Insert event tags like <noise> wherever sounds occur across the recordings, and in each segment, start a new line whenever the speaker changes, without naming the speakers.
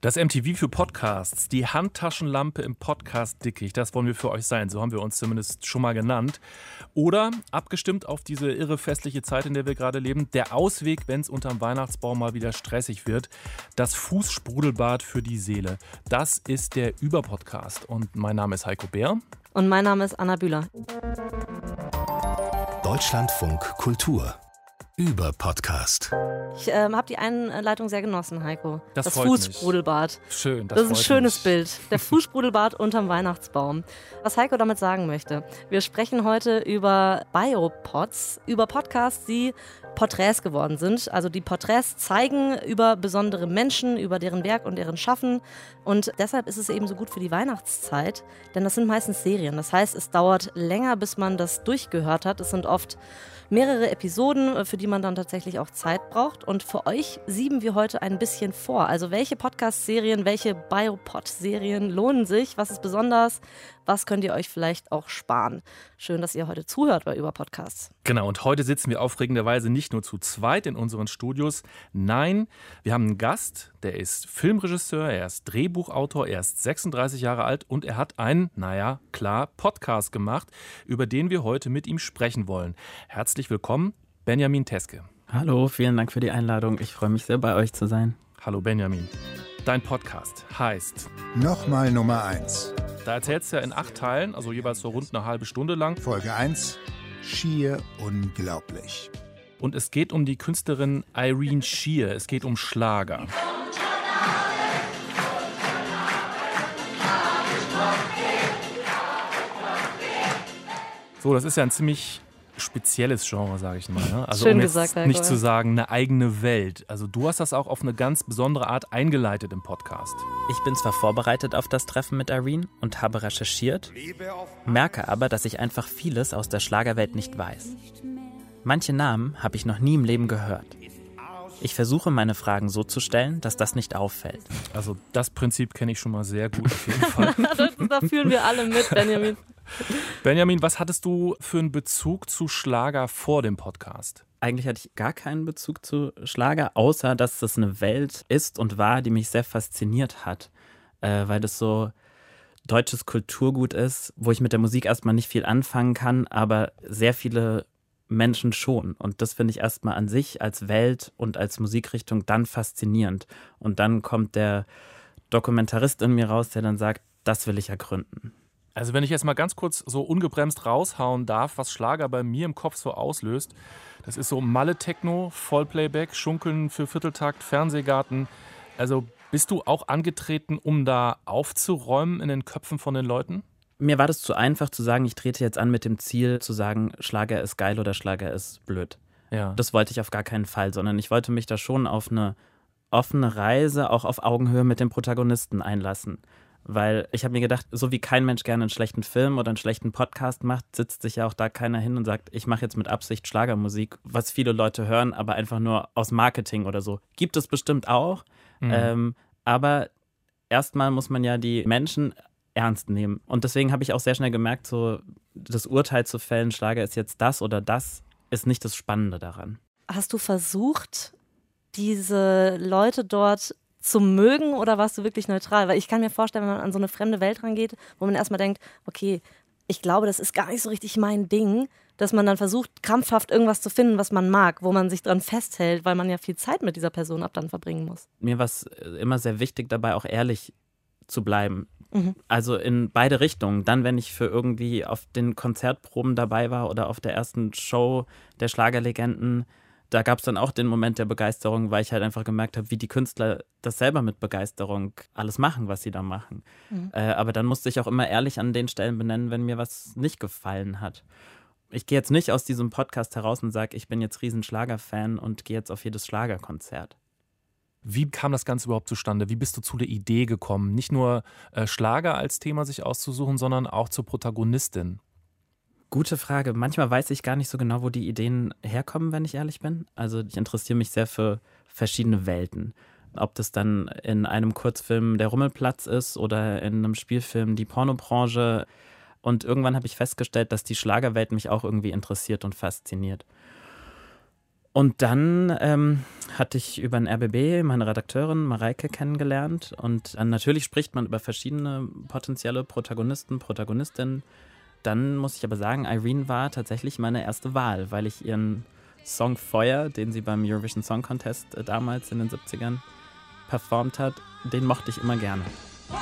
Das MTV für Podcasts, die Handtaschenlampe im Podcast-Dickicht, das wollen wir für euch sein. So haben wir uns zumindest schon mal genannt. Oder, abgestimmt auf diese irre festliche Zeit, in der wir gerade leben, der Ausweg, wenn es unterm Weihnachtsbaum mal wieder stressig wird. Das Fußsprudelbad für die Seele. Das ist der Überpodcast. Und mein Name ist Heiko Bär.
Und mein Name ist Anna Bühler.
Deutschlandfunk Kultur über Podcast.
Ich ähm, habe die Einleitung sehr genossen, Heiko.
Das,
das
freut
Fußsprudelbad.
Mich. Schön.
Das, das ist ein schönes
mich.
Bild. <laughs> Der Fußsprudelbad unterm Weihnachtsbaum. Was Heiko damit sagen möchte. Wir sprechen heute über Biopods, über Podcasts, die Porträts geworden sind. Also die Porträts zeigen über besondere Menschen, über deren Werk und deren Schaffen. Und deshalb ist es eben so gut für die Weihnachtszeit, denn das sind meistens Serien. Das heißt, es dauert länger, bis man das durchgehört hat. Es sind oft mehrere Episoden, für die man dann tatsächlich auch Zeit braucht. Und für euch sieben wir heute ein bisschen vor. Also welche Podcast-Serien, welche Biopod-Serien lohnen sich? Was ist besonders? Was könnt ihr euch vielleicht auch sparen? Schön, dass ihr heute zuhört bei Über Podcasts.
Genau, und heute sitzen wir aufregenderweise nicht nur zu zweit in unseren Studios. Nein, wir haben einen Gast, der ist Filmregisseur, er ist Drehbuchautor, er ist 36 Jahre alt und er hat einen, naja, klar, Podcast gemacht, über den wir heute mit ihm sprechen wollen. Herzlich willkommen, Benjamin Teske.
Hallo, vielen Dank für die Einladung. Ich freue mich sehr, bei euch zu sein.
Hallo, Benjamin. Dein Podcast heißt
Nochmal Nummer 1.
Da erzählst du ja in acht Teilen, also jeweils so rund eine halbe Stunde lang.
Folge 1. Schier unglaublich.
Und es geht um die Künstlerin Irene Shear. Es geht um Schlager. So, das ist ja ein ziemlich spezielles Genre, sage ich mal. Ne? Also
Schön
um jetzt
gesagt,
nicht zu sagen, eine eigene Welt. Also du hast das auch auf eine ganz besondere Art eingeleitet im Podcast.
Ich bin zwar vorbereitet auf das Treffen mit Irene und habe recherchiert, merke aber, dass ich einfach vieles aus der Schlagerwelt nicht weiß. Manche Namen habe ich noch nie im Leben gehört. Ich versuche meine Fragen so zu stellen, dass das nicht auffällt.
Also das Prinzip kenne ich schon mal sehr gut auf jeden Fall. <laughs>
da fühlen wir alle mit, Benjamin. <laughs>
Benjamin, was hattest du für einen Bezug zu Schlager vor dem Podcast?
Eigentlich hatte ich gar keinen Bezug zu Schlager, außer dass das eine Welt ist und war, die mich sehr fasziniert hat, äh, weil das so deutsches Kulturgut ist, wo ich mit der Musik erstmal nicht viel anfangen kann, aber sehr viele Menschen schon. Und das finde ich erstmal an sich als Welt und als Musikrichtung dann faszinierend. Und dann kommt der Dokumentarist in mir raus, der dann sagt, das will ich ergründen.
Also wenn ich jetzt mal ganz kurz so ungebremst raushauen darf, was Schlager bei mir im Kopf so auslöst, das ist so Malle-Techno, Vollplayback, Schunkeln für Vierteltakt, Fernsehgarten. Also bist du auch angetreten, um da aufzuräumen in den Köpfen von den Leuten?
Mir war das zu einfach zu sagen, ich trete jetzt an mit dem Ziel zu sagen, Schlager ist geil oder Schlager ist blöd.
Ja.
Das wollte ich auf gar keinen Fall, sondern ich wollte mich da schon auf eine offene Reise, auch auf Augenhöhe mit dem Protagonisten einlassen. Weil ich habe mir gedacht, so wie kein Mensch gerne einen schlechten Film oder einen schlechten Podcast macht, sitzt sich ja auch da keiner hin und sagt, ich mache jetzt mit Absicht Schlagermusik, was viele Leute hören, aber einfach nur aus Marketing oder so. Gibt es bestimmt auch.
Mhm.
Ähm, aber erstmal muss man ja die Menschen ernst nehmen. Und deswegen habe ich auch sehr schnell gemerkt, so das Urteil zu fällen, Schlager ist jetzt das oder das, ist nicht das Spannende daran.
Hast du versucht, diese Leute dort zu mögen oder warst du wirklich neutral? Weil ich kann mir vorstellen, wenn man an so eine fremde Welt rangeht, wo man erstmal denkt, okay, ich glaube, das ist gar nicht so richtig mein Ding, dass man dann versucht, krampfhaft irgendwas zu finden, was man mag, wo man sich dran festhält, weil man ja viel Zeit mit dieser Person ab dann verbringen muss.
Mir war es immer sehr wichtig, dabei auch ehrlich zu bleiben.
Mhm.
Also in beide Richtungen. Dann, wenn ich für irgendwie auf den Konzertproben dabei war oder auf der ersten Show der Schlagerlegenden, da gab es dann auch den Moment der Begeisterung, weil ich halt einfach gemerkt habe, wie die Künstler das selber mit Begeisterung alles machen, was sie da machen.
Mhm.
Äh, aber dann musste ich auch immer ehrlich an den Stellen benennen, wenn mir was nicht gefallen hat. Ich gehe jetzt nicht aus diesem Podcast heraus und sage, ich bin jetzt riesen Schlagerfan und gehe jetzt auf jedes Schlagerkonzert.
Wie kam das Ganze überhaupt zustande? Wie bist du zu der Idee gekommen, nicht nur äh, Schlager als Thema sich auszusuchen, sondern auch zur Protagonistin?
Gute Frage. Manchmal weiß ich gar nicht so genau, wo die Ideen herkommen, wenn ich ehrlich bin. Also ich interessiere mich sehr für verschiedene Welten. Ob das dann in einem Kurzfilm der Rummelplatz ist oder in einem Spielfilm die Pornobranche. Und irgendwann habe ich festgestellt, dass die Schlagerwelt mich auch irgendwie interessiert und fasziniert. Und dann ähm, hatte ich über den RBB meine Redakteurin Mareike kennengelernt. Und dann natürlich spricht man über verschiedene potenzielle Protagonisten, Protagonistinnen. Dann muss ich aber sagen, Irene war tatsächlich meine erste Wahl, weil ich ihren Song Feuer, den sie beim Eurovision Song Contest äh, damals in den 70ern performt hat, den mochte ich immer gerne.
Feuer,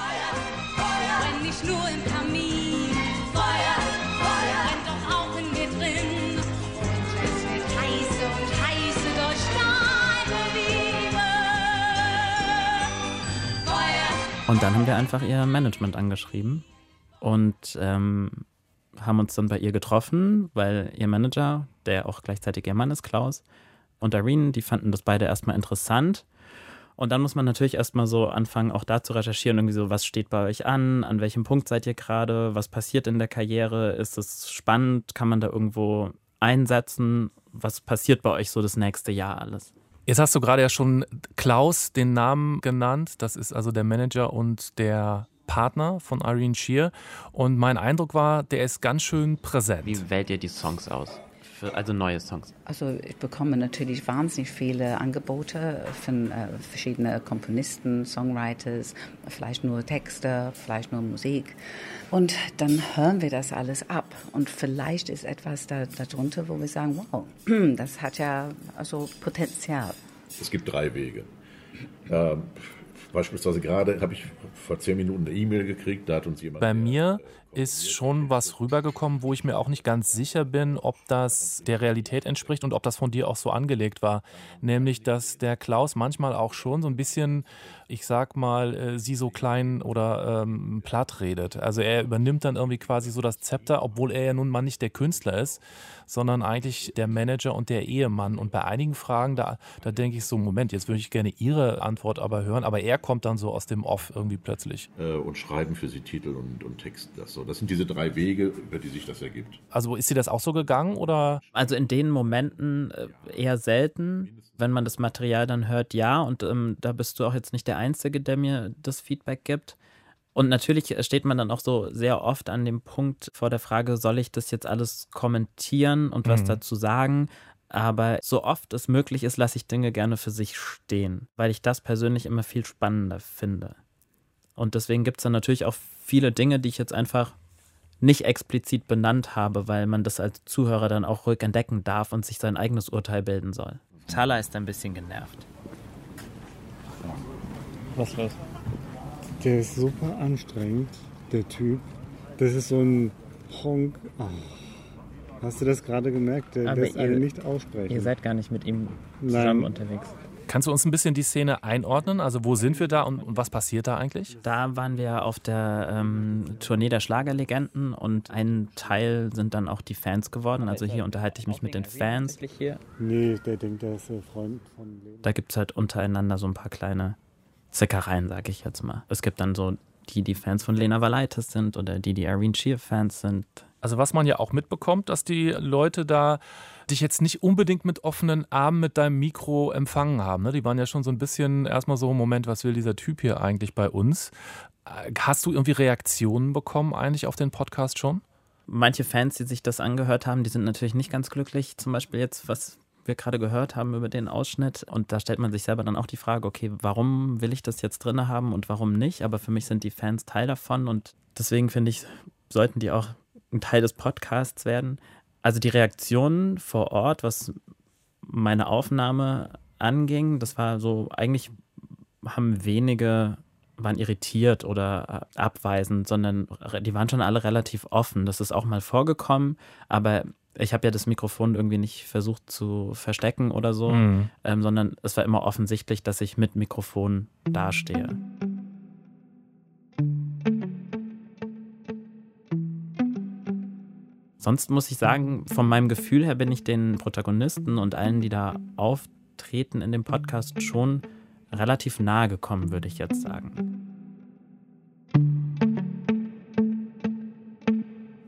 Feuer, brenn nicht nur im Kamin. Feuer, Feuer, brennt doch auch in mir drin. Und es wird heiße und heiße durch deine Liebe. Feuer,
Und dann haben wir einfach ihr Management angeschrieben und ähm, haben uns dann bei ihr getroffen, weil ihr Manager, der auch gleichzeitig ihr Mann ist, Klaus, und Irene, die fanden das beide erstmal interessant. Und dann muss man natürlich erstmal so anfangen, auch da zu recherchieren, irgendwie so, was steht bei euch an, an welchem Punkt seid ihr gerade, was passiert in der Karriere, ist es spannend, kann man da irgendwo einsetzen, was passiert bei euch so das nächste Jahr alles.
Jetzt hast du gerade ja schon Klaus den Namen genannt. Das ist also der Manager und der Partner von Irene Shear. Und mein Eindruck war, der ist ganz schön präsent.
Wie wählt ihr die Songs aus? Für, also neue Songs.
Also ich bekomme natürlich wahnsinnig viele Angebote von äh, verschiedenen Komponisten, Songwriters, vielleicht nur Texte, vielleicht nur Musik. Und dann hören wir das alles ab. Und vielleicht ist etwas da, darunter, wo wir sagen, wow, <clears throat> das hat ja also Potenzial.
Es gibt drei Wege. Ähm, beispielsweise gerade habe ich vor zehn Minuten eine E-Mail gekriegt, da hat uns jemand.
Bei mir ist schon was rübergekommen, wo ich mir auch nicht ganz sicher bin, ob das der Realität entspricht und ob das von dir auch so angelegt war. Nämlich, dass der Klaus manchmal auch schon so ein bisschen, ich sag mal, äh, sie so klein oder ähm, platt redet. Also er übernimmt dann irgendwie quasi so das Zepter, obwohl er ja nun mal nicht der Künstler ist, sondern eigentlich der Manager und der Ehemann. Und bei einigen Fragen, da, da denke ich so, Moment, jetzt würde ich gerne Ihre Antwort aber hören, aber er kommt dann so aus dem Off irgendwie plötzlich.
Äh, und schreiben für sie Titel und, und Text. Das, so. Das sind diese drei Wege, über die sich das ergibt.
Also ist dir das auch so gegangen oder?
Also in den Momenten äh, eher selten. Wenn man das Material dann hört, ja. Und ähm, da bist du auch jetzt nicht der Einzige, der mir das Feedback gibt. Und natürlich steht man dann auch so sehr oft an dem Punkt vor der Frage, soll ich das jetzt alles kommentieren und was
Mhm.
dazu sagen? Aber so oft es möglich ist, lasse ich Dinge gerne für sich stehen, weil ich das persönlich immer viel spannender finde. Und deswegen gibt es dann natürlich auch viele Dinge, die ich jetzt einfach nicht explizit benannt habe, weil man das als Zuhörer dann auch ruhig entdecken darf und sich sein eigenes Urteil bilden soll. Tala ist ein bisschen genervt. Was los?
Der ist super anstrengend, der Typ. Das ist so ein Honk. Ah. Hast du das gerade gemerkt? Der
Aber
lässt
ihr-
einen nicht aussprechen.
Ihr seid gar nicht mit ihm
Nein.
zusammen unterwegs.
Kannst du uns ein bisschen die Szene einordnen? Also wo sind wir da und, und was passiert da eigentlich?
Da waren wir auf der ähm, Tournee der Schlagerlegenden und ein Teil sind dann auch die Fans geworden. Also hier unterhalte ich mich mit den Fans.
Nee, der denkt, der ist der Freund von Lena.
Da gibt es halt untereinander so ein paar kleine Zickereien, sag ich jetzt mal. Es gibt dann so die, die Fans von Lena Valaitis sind oder die, die Irene Shear-Fans sind.
Also was man ja auch mitbekommt, dass die Leute da dich jetzt nicht unbedingt mit offenen Armen mit deinem Mikro empfangen haben. Ne? Die waren ja schon so ein bisschen erstmal so, Moment, was will dieser Typ hier eigentlich bei uns? Äh, Hast du irgendwie Reaktionen bekommen eigentlich auf den Podcast schon?
Manche Fans, die sich das angehört haben, die sind natürlich nicht ganz glücklich. Zum Beispiel jetzt, was wir gerade gehört haben über den Ausschnitt. Und da stellt man sich selber dann auch die Frage, okay, warum will ich das jetzt drin haben und warum nicht? Aber für mich sind die Fans Teil davon und deswegen finde ich, sollten die auch ein Teil des Podcasts werden. Also die Reaktionen vor Ort, was meine Aufnahme anging, das war so, eigentlich haben wenige waren irritiert oder abweisend, sondern die waren schon alle relativ offen. Das ist auch mal vorgekommen, aber ich habe ja das Mikrofon irgendwie nicht versucht zu verstecken oder so,
Mhm.
ähm, sondern es war immer offensichtlich, dass ich mit Mikrofon dastehe. Sonst muss ich sagen, von meinem Gefühl her bin ich den Protagonisten und allen, die da auftreten in dem Podcast, schon relativ nahe gekommen, würde ich jetzt sagen.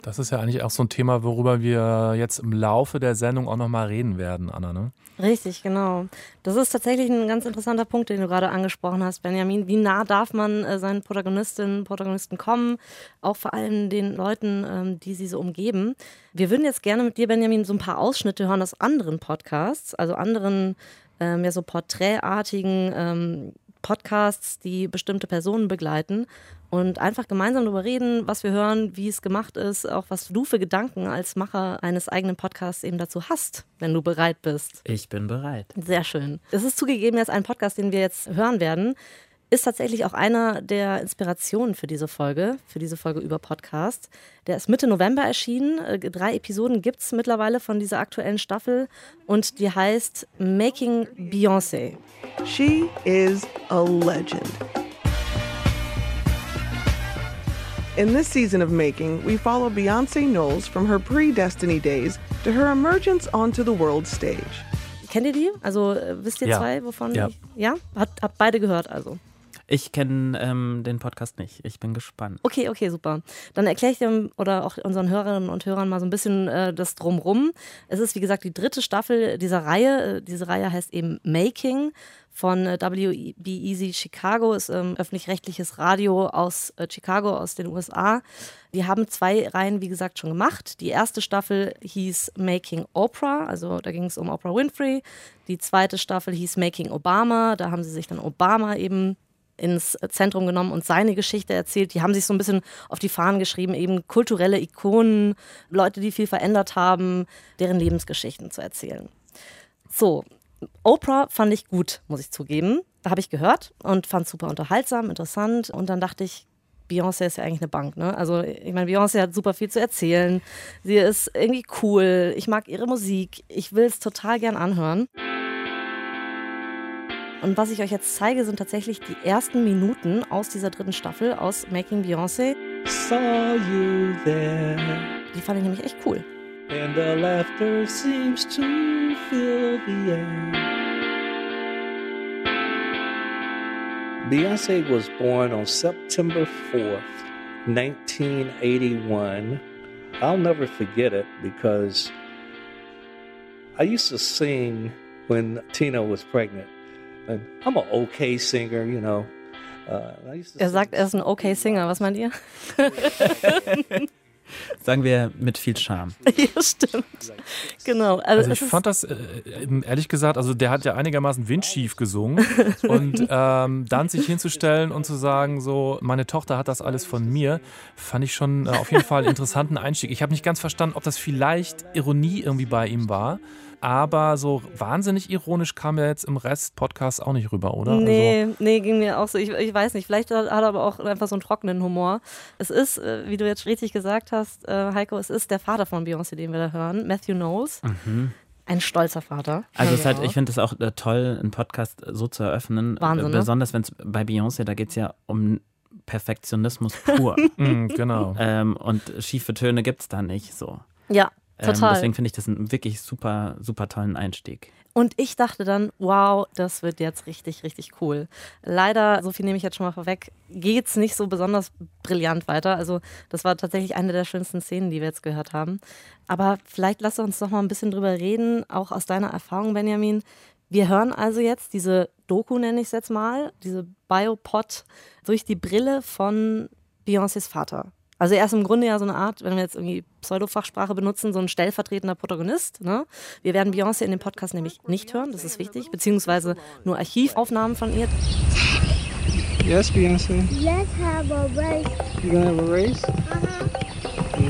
Das ist ja eigentlich auch so ein Thema, worüber wir jetzt im Laufe der Sendung auch nochmal reden werden, Anna. Ne?
Richtig, genau. Das ist tatsächlich ein ganz interessanter Punkt, den du gerade angesprochen hast, Benjamin. Wie nah darf man äh, seinen Protagonistinnen und Protagonisten kommen? Auch vor allem den Leuten, ähm, die sie so umgeben. Wir würden jetzt gerne mit dir, Benjamin, so ein paar Ausschnitte hören aus anderen Podcasts, also anderen, ähm, ja, so porträtartigen ähm, Podcasts, die bestimmte Personen begleiten und einfach gemeinsam darüber reden, was wir hören, wie es gemacht ist, auch was du für Gedanken als Macher eines eigenen Podcasts eben dazu hast, wenn du bereit bist.
Ich bin bereit.
Sehr schön. Es ist zugegeben jetzt ein Podcast, den wir jetzt hören werden, ist tatsächlich auch einer der Inspirationen für diese Folge, für diese Folge über Podcast. Der ist Mitte November erschienen. Äh, Drei Episoden gibt es mittlerweile von dieser aktuellen Staffel und die heißt Making Beyoncé.
She is a legend. In this season of Making, we follow Beyonce Knowles from her pre Destiny days to her emergence onto the world stage.
Kennt ihr die? Also äh, wisst ihr
Ja.
zwei, wovon?
Ja.
Ich, ja? Hat, habt beide gehört also.
Ich kenne ähm, den Podcast nicht. Ich bin gespannt.
Okay, okay, super. Dann erkläre ich dir oder auch unseren Hörerinnen und Hörern mal so ein bisschen äh, das Drumrum. Es ist, wie gesagt, die dritte Staffel dieser Reihe. Äh, Diese Reihe heißt eben Making von äh, WB Easy Chicago, ist ähm, öffentlich-rechtliches Radio aus äh, Chicago, aus den USA. Die haben zwei Reihen, wie gesagt, schon gemacht. Die erste Staffel hieß Making Oprah, also da ging es um Oprah Winfrey. Die zweite Staffel hieß Making Obama, da haben sie sich dann Obama eben ins Zentrum genommen und seine Geschichte erzählt. Die haben sich so ein bisschen auf die Fahnen geschrieben, eben kulturelle Ikonen, Leute, die viel verändert haben, deren Lebensgeschichten zu erzählen. So, Oprah fand ich gut, muss ich zugeben. Da habe ich gehört und fand super unterhaltsam, interessant. Und dann dachte ich, Beyoncé ist ja eigentlich eine Bank, ne? Also ich meine, Beyoncé hat super viel zu erzählen. Sie ist irgendwie cool. Ich mag ihre Musik. Ich will es total gern anhören. Und was ich euch jetzt zeige, sind tatsächlich die ersten Minuten aus dieser dritten Staffel, aus Making Beyoncé.
Saw you there,
Die fand ich nämlich echt cool.
and the laughter seems to fill the air. Beyonce was born on September 4th, 1981. I'll never forget it because I used to sing when Tina was pregnant. I'm an okay singer, you know. Uh,
Er sagt, er ist ein okay Singer. Was meint ihr? <laughs>
Sagen wir mit viel Charme. <laughs>
ja, stimmt. Genau. Also,
Also ich fand das, äh, ähm, ehrlich gesagt, also der hat ja einigermaßen windschief gesungen <laughs> und ähm, dann sich hinzustellen und zu sagen, so, meine Tochter hat das alles von mir, fand ich schon äh, auf jeden Fall einen interessanten Einstieg. Ich habe nicht ganz verstanden, ob das vielleicht Ironie irgendwie bei ihm war, aber so wahnsinnig ironisch kam er jetzt im Rest Podcast auch nicht rüber, oder? Also,
Nee, nee, ging mir auch so. Ich, ich weiß nicht, vielleicht hat er aber auch einfach so einen trockenen Humor. Es ist, äh, wie du jetzt richtig gesagt hast, äh, Heiko, es ist der Vater von Beyoncé, den wir da hören, Matthew Knowles.
Mhm.
Ein stolzer Vater.
Also
Ja.
halt, ich finde es auch äh, toll, einen Podcast so zu eröffnen.
Wahnsinn, ne?
Besonders wenn es bei Beyoncé, da geht es ja um Perfektionismus pur. <laughs>
Mm, genau.
ähm, und schiefe Töne gibt es da nicht so.
Ja,
Ähm,
total.
deswegen finde ich das einen wirklich super, super tollen Einstieg.
Und ich dachte dann, wow, das wird jetzt richtig, richtig cool. Leider, so viel nehme ich jetzt schon mal vorweg, geht's nicht so besonders brillant weiter. Also, das war tatsächlich eine der schönsten Szenen, die wir jetzt gehört haben. Aber vielleicht lass uns noch mal ein bisschen drüber reden, auch aus deiner Erfahrung, Benjamin. Wir hören also jetzt diese Doku, nenne ich es jetzt mal, diese Biopod durch die Brille von Beyoncés Vater. Also er ist im Grunde ja so eine Art, wenn wir jetzt irgendwie Pseudofachsprache benutzen, so ein stellvertretender Protagonist. Ne? Wir werden Beyoncé in dem Podcast nämlich nicht hören, das ist wichtig, beziehungsweise nur Archivaufnahmen von ihr.
Yes, Beyonce.
Let's have a race.
You gonna have a race?
Uh-huh.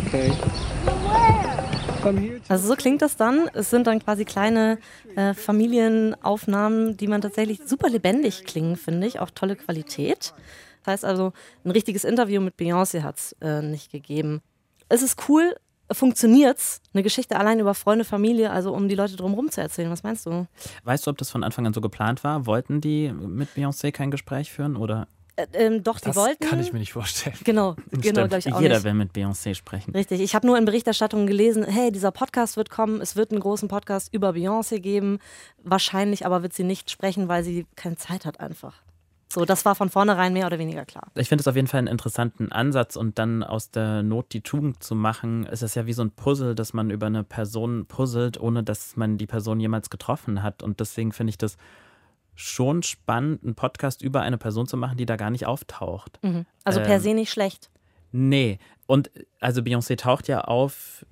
Okay.
Where?
Come here.
Also so klingt das dann. Es sind dann quasi kleine äh, Familienaufnahmen, die man tatsächlich super lebendig klingen, finde ich. Auch tolle Qualität. Das heißt also, ein richtiges Interview mit Beyoncé hat es äh, nicht gegeben. Es ist cool, funktioniert's, eine Geschichte allein über Freunde, Familie, also um die Leute drumherum zu erzählen. Was meinst du?
Weißt du, ob das von Anfang an so geplant war? Wollten die mit Beyoncé kein Gespräch führen oder?
Äh, ähm, doch, die
Das
wollten.
kann ich mir nicht vorstellen.
Genau, <laughs> genau, glaube ich auch
Jeder
nicht.
will mit Beyoncé sprechen.
Richtig. Ich habe nur in Berichterstattungen gelesen, hey, dieser Podcast wird kommen, es wird einen großen Podcast über Beyoncé geben. Wahrscheinlich aber wird sie nicht sprechen, weil sie keine Zeit hat einfach. So, das war von vornherein mehr oder weniger klar.
Ich finde es auf jeden Fall einen interessanten Ansatz und dann aus der Not die Tugend zu machen, ist es ja wie so ein Puzzle, dass man über eine Person puzzelt, ohne dass man die Person jemals getroffen hat. Und deswegen finde ich das schon spannend, einen Podcast über eine Person zu machen, die da gar nicht auftaucht.
Mhm. Also per
Ähm,
se nicht schlecht.
Nee. Und also Beyoncé taucht ja auf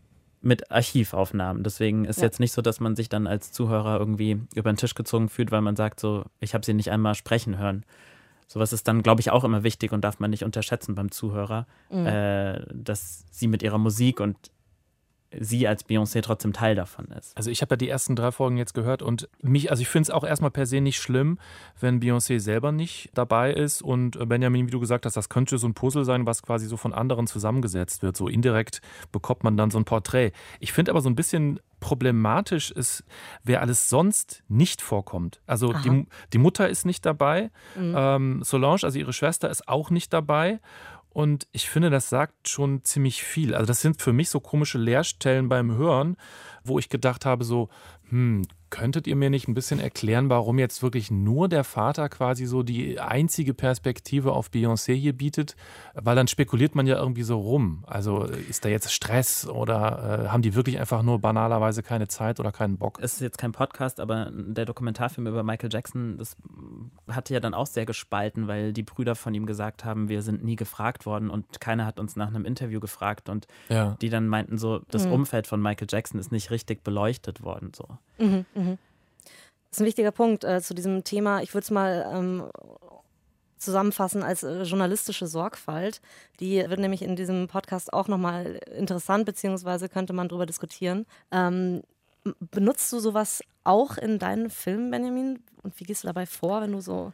mit Archivaufnahmen. Deswegen ist
Ja.
jetzt nicht so, dass man sich dann als Zuhörer irgendwie über den Tisch gezogen fühlt, weil man sagt so, ich habe sie nicht einmal sprechen hören. Sowas ist dann, glaube ich, auch immer wichtig und darf man nicht unterschätzen beim Zuhörer,
Mhm.
äh, dass sie mit ihrer Musik und sie als Beyoncé trotzdem Teil davon ist.
Also ich habe ja die ersten drei Folgen jetzt gehört und mich, also ich finde es auch erstmal per se nicht schlimm, wenn Beyoncé selber nicht dabei ist und äh, Benjamin, wie du gesagt hast, das könnte so ein Puzzle sein, was quasi so von anderen zusammengesetzt wird. So indirekt bekommt man dann so ein Porträt. Ich finde aber so ein bisschen problematisch ist, wer alles sonst nicht vorkommt. Also die, die Mutter ist nicht dabei,
Mhm.
ähm, Solange, also ihre Schwester, ist auch nicht dabei. Und ich finde, das sagt schon ziemlich viel. Also das sind für mich so komische Leerstellen beim Hören, wo ich gedacht habe, so, hm, könntet ihr mir nicht ein bisschen erklären, warum jetzt wirklich nur der Vater quasi so die einzige Perspektive auf Beyoncé hier bietet? Weil dann spekuliert man ja irgendwie so rum. Also ist da jetzt Stress oder äh, haben die wirklich einfach nur banalerweise keine Zeit oder keinen Bock?
Es ist jetzt kein Podcast, aber der Dokumentarfilm über Michael Jackson, das hatte ja dann auch sehr gespalten, weil die Brüder von ihm gesagt haben, wir sind nie gefragt worden und keiner hat uns nach einem Interview gefragt und
Ja.
die dann meinten so, das
Mhm.
Umfeld von Michael Jackson ist nicht richtig beleuchtet worden. So.
Mhm, mhm. Das ist ein wichtiger Punkt äh, zu diesem Thema. Ich würde es mal ähm, zusammenfassen als äh, journalistische Sorgfalt. Die wird nämlich in diesem Podcast auch nochmal interessant, beziehungsweise könnte man darüber diskutieren. Ähm, benutzt du sowas auch in deinen Filmen, Benjamin? Und wie gehst du dabei vor, wenn du so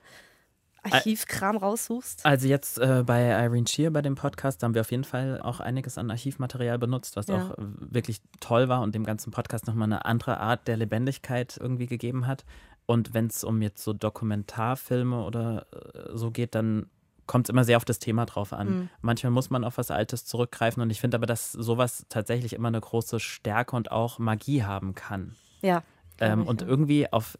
Archivkram raussuchst?
Also jetzt äh, bei Irene Shear bei dem Podcast, da haben wir auf jeden Fall auch einiges an Archivmaterial benutzt, was
Ja.
auch äh, wirklich toll war und dem ganzen Podcast nochmal eine andere Art der Lebendigkeit irgendwie gegeben hat. Und wenn es um jetzt so Dokumentarfilme oder äh, so geht, dann kommt es immer sehr auf das Thema drauf an.
Mhm.
Manchmal muss man auf was Altes zurückgreifen und ich finde aber, dass sowas tatsächlich immer eine große Stärke und auch Magie haben kann.
Ja.
Ähm,
ich,
und
ja.
irgendwie auf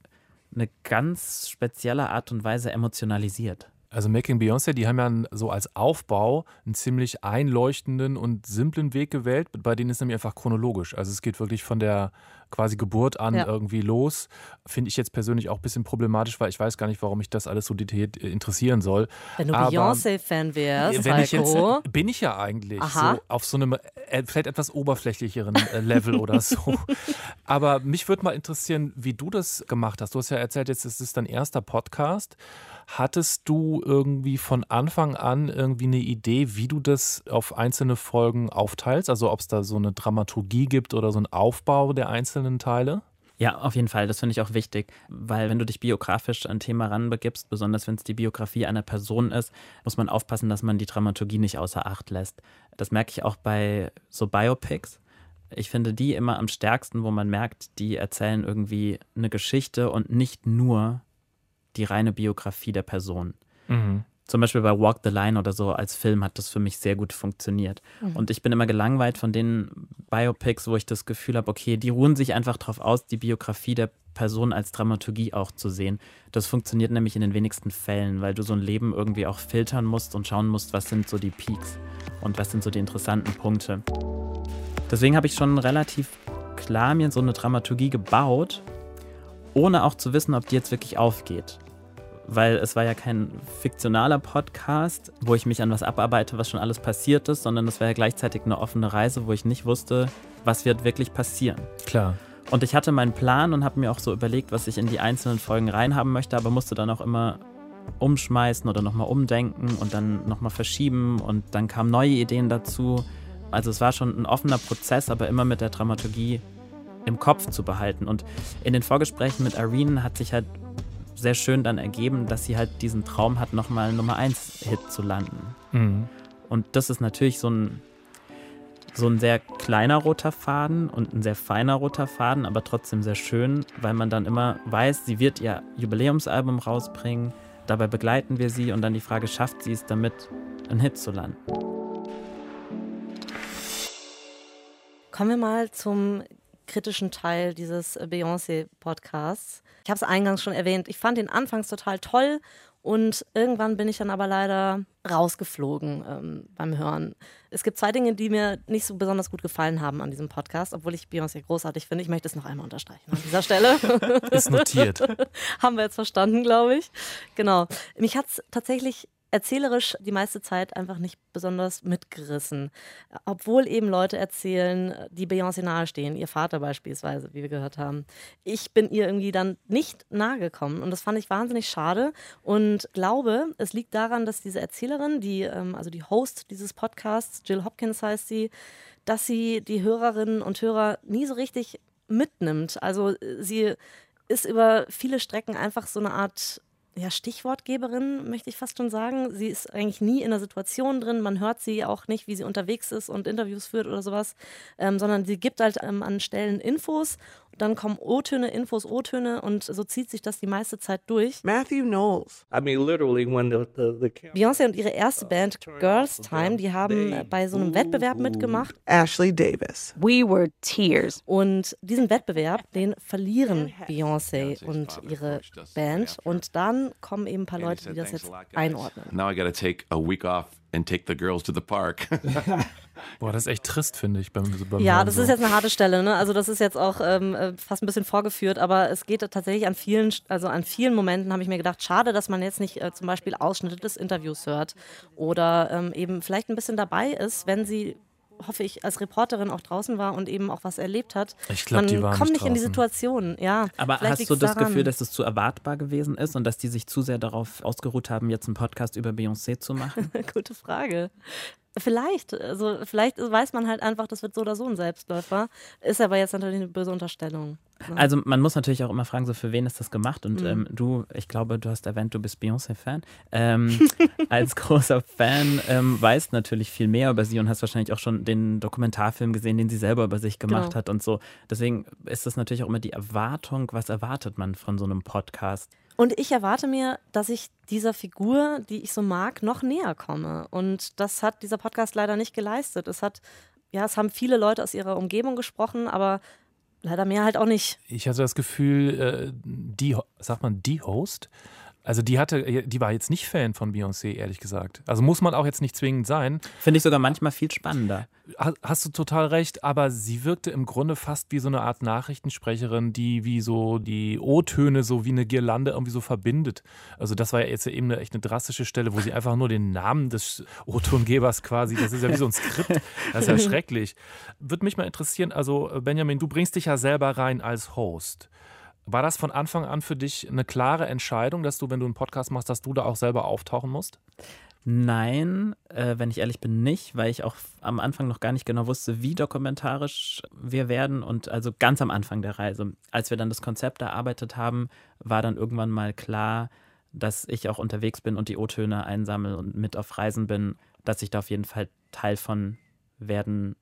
eine ganz spezielle Art und Weise emotionalisiert.
Also Making Beyoncé, die haben ja so als Aufbau einen ziemlich einleuchtenden und simplen Weg gewählt. Bei denen ist nämlich einfach chronologisch. Also es geht wirklich von der quasi Geburt an
Ja.
irgendwie los. Finde ich jetzt persönlich auch ein bisschen problematisch, weil ich weiß gar nicht, warum mich das alles so detailliert äh, interessieren soll.
Wenn du Beyoncé-Fan wärst,
wenn ich jetzt, bin ich ja eigentlich
Aha.
so auf so einem äh, vielleicht etwas oberflächlicheren äh, Level oder so. <laughs> Aber mich würde mal interessieren, wie du das gemacht hast. Du hast ja erzählt, jetzt ist es dein erster Podcast. Hattest du irgendwie von Anfang an irgendwie eine Idee, wie du das auf einzelne Folgen aufteilst? Also ob es da so eine Dramaturgie gibt oder so einen Aufbau der einzelnen Teile?
Ja, auf jeden Fall. Das finde ich auch wichtig, weil wenn du dich biografisch an ein Thema ranbegibst, besonders wenn es die Biografie einer Person ist, muss man aufpassen, dass man die Dramaturgie nicht außer Acht lässt. Das merke ich auch bei so Biopics. Ich finde die immer am stärksten, wo man merkt, die erzählen irgendwie eine Geschichte und nicht nur die reine Biografie der Person. Zum Beispiel bei Walk the Line oder so als Film hat das für mich sehr gut funktioniert.
Mhm.
Und ich bin immer gelangweilt von den Biopics, wo ich das Gefühl habe, okay, die ruhen sich einfach darauf aus, die Biografie der Person als Dramaturgie auch zu sehen. Das funktioniert nämlich in den wenigsten Fällen, weil du so ein Leben irgendwie auch filtern musst und schauen musst, was sind so die Peaks und was sind so die interessanten Punkte. Deswegen habe ich schon relativ klar mir so eine Dramaturgie gebaut, ohne auch zu wissen, ob die jetzt wirklich aufgeht weil es war ja kein fiktionaler Podcast, wo ich mich an was abarbeite, was schon alles passiert ist, sondern es war ja gleichzeitig eine offene Reise, wo ich nicht wusste, was wird wirklich passieren.
Klar.
Und ich hatte meinen Plan und habe mir auch so überlegt, was ich in die einzelnen Folgen reinhaben möchte, aber musste dann auch immer umschmeißen oder nochmal umdenken und dann nochmal verschieben und dann kamen neue Ideen dazu. Also es war schon ein offener Prozess, aber immer mit der Dramaturgie im Kopf zu behalten. Und in den Vorgesprächen mit Irene hat sich halt sehr schön dann ergeben, dass sie halt diesen Traum hat, nochmal einen Nummer 1 Hit zu landen.
Mhm.
Und das ist natürlich so ein, so ein sehr kleiner roter Faden und ein sehr feiner roter Faden, aber trotzdem sehr schön, weil man dann immer weiß, sie wird ihr Jubiläumsalbum rausbringen, dabei begleiten wir sie und dann die Frage, schafft sie es damit, einen Hit zu landen?
Kommen wir mal zum kritischen Teil dieses Beyoncé-Podcasts. Ich habe es eingangs schon erwähnt. Ich fand den anfangs total toll Und irgendwann bin ich dann aber leider rausgeflogen ähm, beim Hören. Es gibt zwei Dinge, die mir nicht so besonders gut gefallen haben an diesem Podcast, obwohl ich Beyoncé großartig finde. Ich möchte es noch einmal unterstreichen an dieser Stelle. <laughs>
Ist notiert. <laughs>
Haben wir jetzt verstanden, glaube ich. Genau. Mich hat es tatsächlich erzählerisch die meiste Zeit einfach nicht besonders mitgerissen. Obwohl eben Leute erzählen, die Beyoncé nahestehen, ihr Vater beispielsweise, wie wir gehört haben. Ich bin ihr irgendwie dann nicht nahe gekommen und das fand ich wahnsinnig schade und glaube, es liegt daran, dass diese Erzählerin, die, ähm, also die Host dieses Podcasts, Jill Hopkins heißt sie, dass sie die Hörerinnen und Hörer nie so richtig mitnimmt. Also äh, sie ist über viele Strecken einfach so eine Art ja, Stichwortgeberin, möchte ich fast schon sagen. Sie ist eigentlich nie in der Situation drin. Man hört sie auch nicht, wie sie unterwegs ist und Interviews führt oder sowas, ähm, sondern sie gibt halt ähm, an Stellen Infos. Dann kommen O-Töne, Infos, O-Töne und so zieht sich das die meiste Zeit durch.
Matthew Knowles.
I mean, literally, when the, the, the
Beyoncé und ihre erste Band Girls Time, die haben bei so einem Wettbewerb mitgemacht.
Ashley Davis.
We were tears. Und diesen Wettbewerb, den verlieren Beyoncé und ihre Band. Und dann kommen eben ein paar Leute, die das jetzt einordnen.
Now I got to take a week off and take the girls to the park. <laughs>
Boah, das ist echt trist, finde ich. Beim, beim
Ja, das
so.
ist jetzt eine harte Stelle, ne? Also das ist jetzt auch ähm, äh, fast ein bisschen vorgeführt, aber es geht tatsächlich an vielen, also an vielen Momenten habe ich mir gedacht, schade, dass man jetzt nicht äh, zum Beispiel Ausschnitte des Interviews hört oder ähm, eben vielleicht ein bisschen dabei ist, wenn sie hoffe ich, als Reporterin auch draußen war und eben auch was erlebt hat.
Ich glaub,
Man
die war
kommt
nicht
nicht in die. Situation, ja.
Aber hast du das
daran.
Gefühl, dass es zu erwartbar gewesen ist und dass die sich zu sehr darauf ausgeruht haben, jetzt einen Podcast über Beyoncé zu machen? <laughs>
Gute Frage. Vielleicht, also vielleicht weiß man halt einfach, das wird so oder so ein Selbstläufer. Ist aber jetzt natürlich eine böse Unterstellung. ne?
Also man muss natürlich auch immer fragen, so für wen ist das gemacht? Und
Mhm.
ähm, du, ich glaube, du hast erwähnt, du bist Beyoncé-Fan. Ähm, <laughs> als großer Fan ähm, weißt natürlich viel mehr über sie und hast wahrscheinlich auch schon den Dokumentarfilm gesehen, den sie selber über sich gemacht
Genau.
hat und so. Deswegen ist das natürlich auch immer die Erwartung, was erwartet man von so einem Podcast?
Und ich erwarte mir, dass ich dieser Figur, die ich so mag, noch näher komme. Und das hat dieser Podcast leider nicht geleistet. Es hat, ja, es haben viele Leute aus ihrer Umgebung gesprochen, aber leider mehr halt auch nicht.
Ich hatte das Gefühl, äh, die, sagt man, die Host, also die hatte, die war jetzt nicht Fan von Beyoncé, ehrlich gesagt. Also muss man auch jetzt nicht zwingend sein.
Finde ich sogar manchmal viel spannender.
Ha- Hast du total recht, aber sie wirkte im Grunde fast wie so eine Art Nachrichtensprecherin, die wie so die O-Töne so wie eine Girlande irgendwie so verbindet. Also das war ja jetzt eben eine echt eine drastische Stelle, wo sie einfach nur den Namen des O-Tongebers quasi, das ist ja wie so ein Skript, das ist ja <laughs> schrecklich. Würde mich mal interessieren, also äh, Benjamin, du bringst dich ja selber rein als Host. War das von Anfang an für dich eine klare Entscheidung, dass du, wenn du einen Podcast machst, dass du da auch selber auftauchen musst?
Nein, äh, wenn ich ehrlich bin, nicht, weil ich auch am Anfang noch gar nicht genau wusste, wie dokumentarisch wir werden. Und also ganz am Anfang der Reise, als wir dann das Konzept erarbeitet haben, war dann irgendwann mal klar, dass ich auch unterwegs bin und die O-Töne einsammle und mit auf Reisen bin, dass ich da auf jeden Fall Teil von werden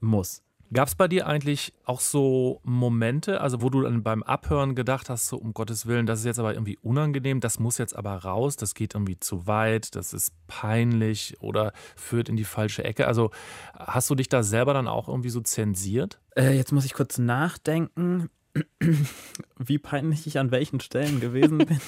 muss.
Gab es bei dir eigentlich auch so Momente, also wo du dann beim Abhören gedacht hast, so um Gottes Willen, das ist jetzt aber irgendwie unangenehm, das muss jetzt aber raus, das geht irgendwie zu weit, das ist peinlich oder führt in die falsche Ecke. Also hast du dich da selber dann auch irgendwie so zensiert?
Äh, jetzt muss ich kurz nachdenken, <clears throat> wie peinlich ich an welchen Stellen gewesen bin.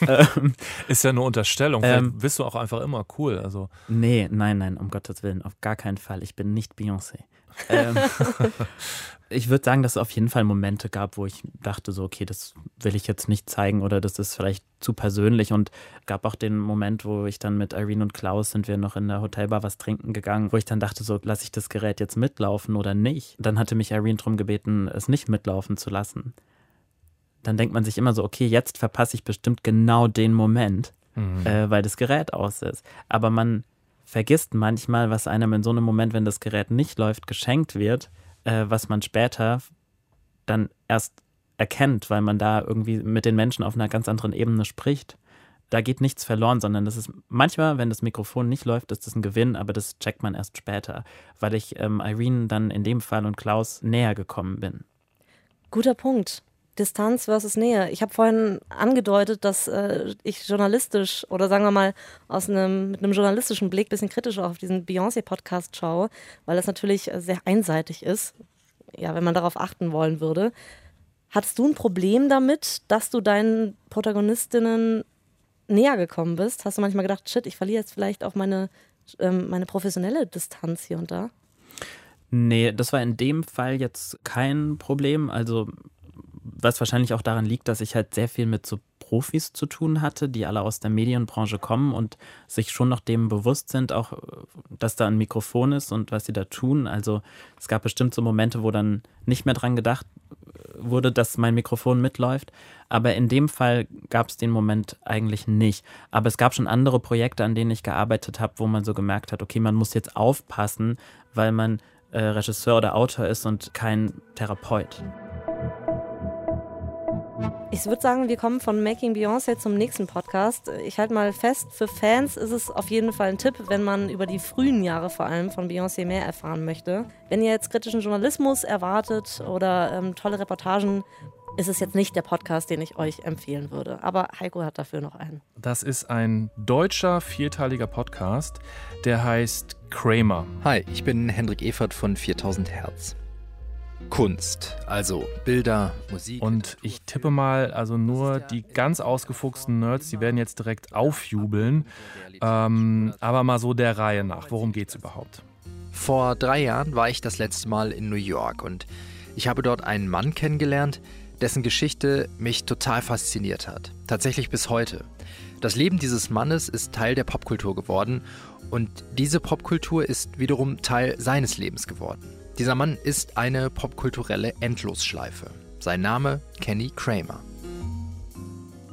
<laughs> ähm,
Ist ja eine Unterstellung, vielleicht
Ähm,
bist du auch einfach immer cool. Also
Nee, nein, nein, um Gottes Willen, auf gar keinen Fall. Ich bin nicht Beyoncé. Ähm, <laughs> ich würde sagen, dass es auf jeden Fall Momente gab, wo ich dachte, so, okay, das will ich jetzt nicht zeigen oder das ist vielleicht zu persönlich. Und gab auch den Moment, wo ich dann mit Irene und Klaus sind wir noch in der Hotelbar was trinken gegangen, wo ich dann dachte, so, lasse ich das Gerät jetzt mitlaufen oder nicht? Dann hatte mich Irene darum gebeten, es nicht mitlaufen zu lassen. Dann denkt man sich immer so, okay, jetzt verpasse ich bestimmt genau den Moment,
Mhm.
äh, weil das Gerät aus ist. Aber man vergisst manchmal, was einem in so einem Moment, wenn das Gerät nicht läuft, geschenkt wird, äh, was man später dann erst erkennt, weil man da irgendwie mit den Menschen auf einer ganz anderen Ebene spricht. Da geht nichts verloren, sondern das ist manchmal, wenn das Mikrofon nicht läuft, ist das ein Gewinn, aber das checkt man erst später, weil ich ähm, Irene dann in dem Fall und Klaus näher gekommen bin.
Guter Punkt. Distanz versus Nähe. Ich habe vorhin angedeutet, dass äh, ich journalistisch oder sagen wir mal aus einem mit einem journalistischen Blick ein bisschen kritischer auf diesen Beyoncé-Podcast schaue, weil das natürlich äh, sehr einseitig ist. Ja, wenn man darauf achten wollen würde. Hattest du ein Problem damit, dass du deinen Protagonistinnen näher gekommen bist? Hast du manchmal gedacht, shit, ich verliere jetzt vielleicht auch meine, ähm, meine professionelle Distanz hier und da?
Nee, das war in dem Fall jetzt kein Problem. Also, was wahrscheinlich auch daran liegt, dass ich halt sehr viel mit so Profis zu tun hatte, die alle aus der Medienbranche kommen und sich schon noch dem bewusst sind, auch dass da ein Mikrofon ist und was sie da tun. Also es gab bestimmt so Momente, wo dann nicht mehr dran gedacht wurde, dass mein Mikrofon mitläuft. Aber in dem Fall gab es den Moment eigentlich nicht. Aber es gab schon andere Projekte, an denen ich gearbeitet habe, wo man so gemerkt hat, okay, man muss jetzt aufpassen, weil man äh, Regisseur oder Autor ist und kein Therapeut.
Ich würde sagen, wir kommen von Making Beyoncé zum nächsten Podcast. Ich halte mal fest, für Fans ist es auf jeden Fall ein Tipp, wenn man über die frühen Jahre vor allem von Beyoncé mehr erfahren möchte. Wenn ihr jetzt kritischen Journalismus erwartet oder ähm, tolle Reportagen, ist es jetzt nicht der Podcast, den ich euch empfehlen würde. Aber Heiko hat dafür noch einen.
Das ist ein deutscher vierteiliger Podcast, der heißt Kramer.
Hi, ich bin Hendrik Evert von 4000 Hertz. Kunst, also Bilder, Musik.
Und ich tippe mal, also nur die ganz ausgefuchsten Nerds, die werden jetzt direkt aufjubeln. Ähm, aber mal so der Reihe nach. Worum geht's überhaupt?
Vor drei Jahren war ich das letzte Mal in New York und ich habe dort einen Mann kennengelernt, dessen Geschichte mich total fasziniert hat. Tatsächlich bis heute. Das Leben dieses Mannes ist Teil der Popkultur geworden und diese Popkultur ist wiederum Teil seines Lebens geworden. Dieser Mann ist eine popkulturelle Endlosschleife. Sein Name Kenny Kramer.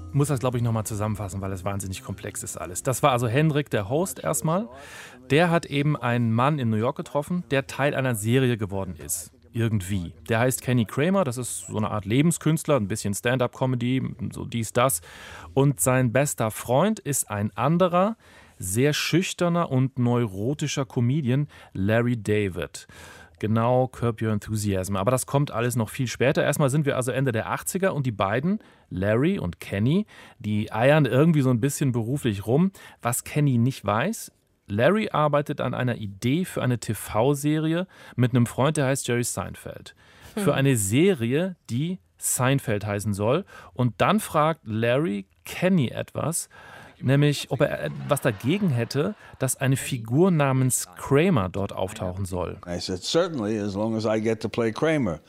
Ich muss das, glaube ich, nochmal zusammenfassen, weil es wahnsinnig komplex ist alles. Das war also Hendrik, der Host erstmal. Der hat eben einen Mann in New York getroffen, der Teil einer Serie geworden ist. Irgendwie. Der heißt Kenny Kramer, das ist so eine Art Lebenskünstler, ein bisschen Stand-up-Comedy, so dies, das. Und sein bester Freund ist ein anderer, sehr schüchterner und neurotischer Comedian, Larry David. Genau, Curb Your Enthusiasm. Aber das kommt alles noch viel später. Erstmal sind wir also Ende der 80er und die beiden, Larry und Kenny, die eiern irgendwie so ein bisschen beruflich rum. Was Kenny nicht weiß, Larry arbeitet an einer Idee für eine TV-Serie mit einem Freund, der heißt Jerry Seinfeld.
Hm.
Für eine Serie, die Seinfeld heißen soll. Und dann fragt Larry Kenny etwas, nämlich ob er etwas dagegen hätte, dass eine Figur namens Kramer dort auftauchen soll.
I said, certainly, as long as I get to play Kramer.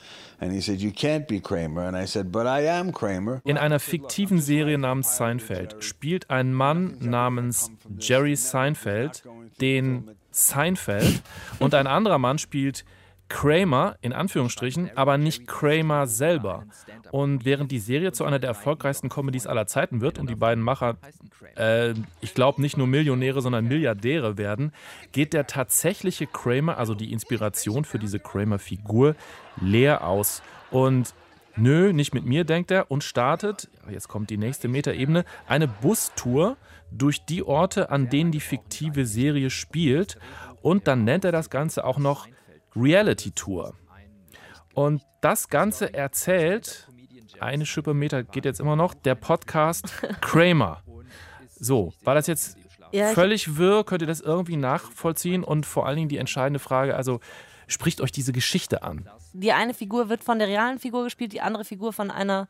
And he said, you can't be Kramer. And I said, but I am Kramer.
In einer fiktiven Serie namens Seinfeld spielt ein Mann namens Jerry Seinfeld den Seinfeld und ein anderer Mann spielt Kramer in Anführungsstrichen, aber nicht Kramer selber. Und während die Serie zu einer der erfolgreichsten Comedies aller Zeiten wird und die beiden Macher, äh, ich glaube, nicht nur Millionäre, sondern Milliardäre werden, geht der tatsächliche Kramer, also die Inspiration für diese Kramer-Figur, leer aus. Und nö, nicht mit mir, denkt er, und startet, jetzt kommt die nächste Metaebene, eine Bustour durch die Orte, an denen die fiktive Serie spielt. Und dann nennt er das Ganze auch noch Reality Tour. Und das Ganze erzählt, eine Schippe Meter geht jetzt immer noch, der Podcast <laughs> Kramer. So, war das jetzt
Ja,
völlig wirr? Könnt ihr das irgendwie nachvollziehen? Und vor allen Dingen die entscheidende Frage, also spricht euch diese Geschichte an?
Die eine Figur wird von der realen Figur gespielt, die andere Figur von einer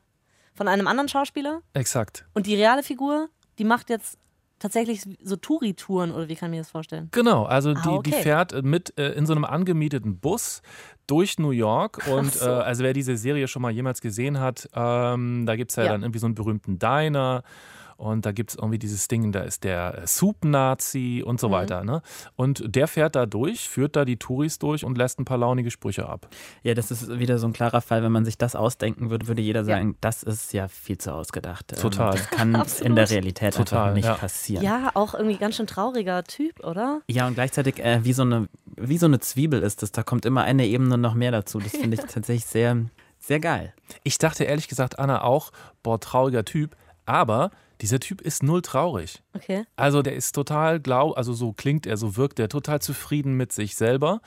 von einem anderen Schauspieler.
Exakt.
Und die reale Figur, die macht jetzt tatsächlich so Touri-Touren oder wie kann ich mir das vorstellen?
Genau, also
Ah,
die, die
okay.
fährt äh, mit äh, in so einem angemieteten Bus durch New York und
so.
äh, also wer diese Serie schon mal jemals gesehen hat, ähm, da gibt es ja,
Ja.
dann irgendwie so einen berühmten Diner und da gibt es irgendwie dieses Ding, da ist der äh, Soup-Nazi und so
Mhm.
weiter. Ne? Und der fährt da durch, führt da die Touris durch und lässt ein paar launige Sprüche ab.
Ja, das ist wieder so ein klarer Fall. Wenn man sich das ausdenken würde, würde jeder sagen, das ist ja viel zu ausgedacht. Ähm,
Total.
Das kann <laughs> in der Realität
Total,
einfach nicht
ja.
passieren.
Ja, auch irgendwie ganz schön trauriger Typ, oder?
Ja, und gleichzeitig äh, wie, so eine, wie so eine Zwiebel ist es. Da kommt immer eine Ebene noch mehr dazu. Das finde ich <laughs> tatsächlich sehr, sehr geil.
Ich dachte ehrlich gesagt, Anna auch, boah, trauriger Typ, aber dieser Typ ist null traurig.
Okay.
Also der ist total glau, also so klingt er, so wirkt er, total zufrieden mit sich selber,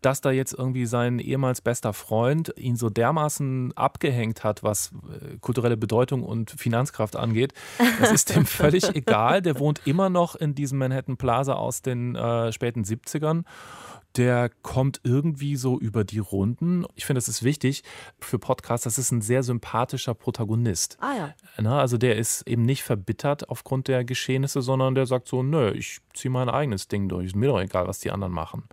dass da jetzt irgendwie sein ehemals bester Freund ihn so dermaßen abgehängt hat, was äh, kulturelle Bedeutung und Finanzkraft angeht. Das ist dem <laughs> völlig egal. Der wohnt immer noch in diesem Manhattan Plaza aus den äh, späten 70ern. Der kommt irgendwie so über die Runden. Ich finde, das ist wichtig für Podcasts. Das ist ein sehr sympathischer Protagonist.
Ah ja.
Na, also der ist eben nicht verbittert aufgrund der Geschehnisse, sondern der sagt so, nö, ich ziehe mein eigenes Ding durch. Ist mir doch egal, was die anderen machen.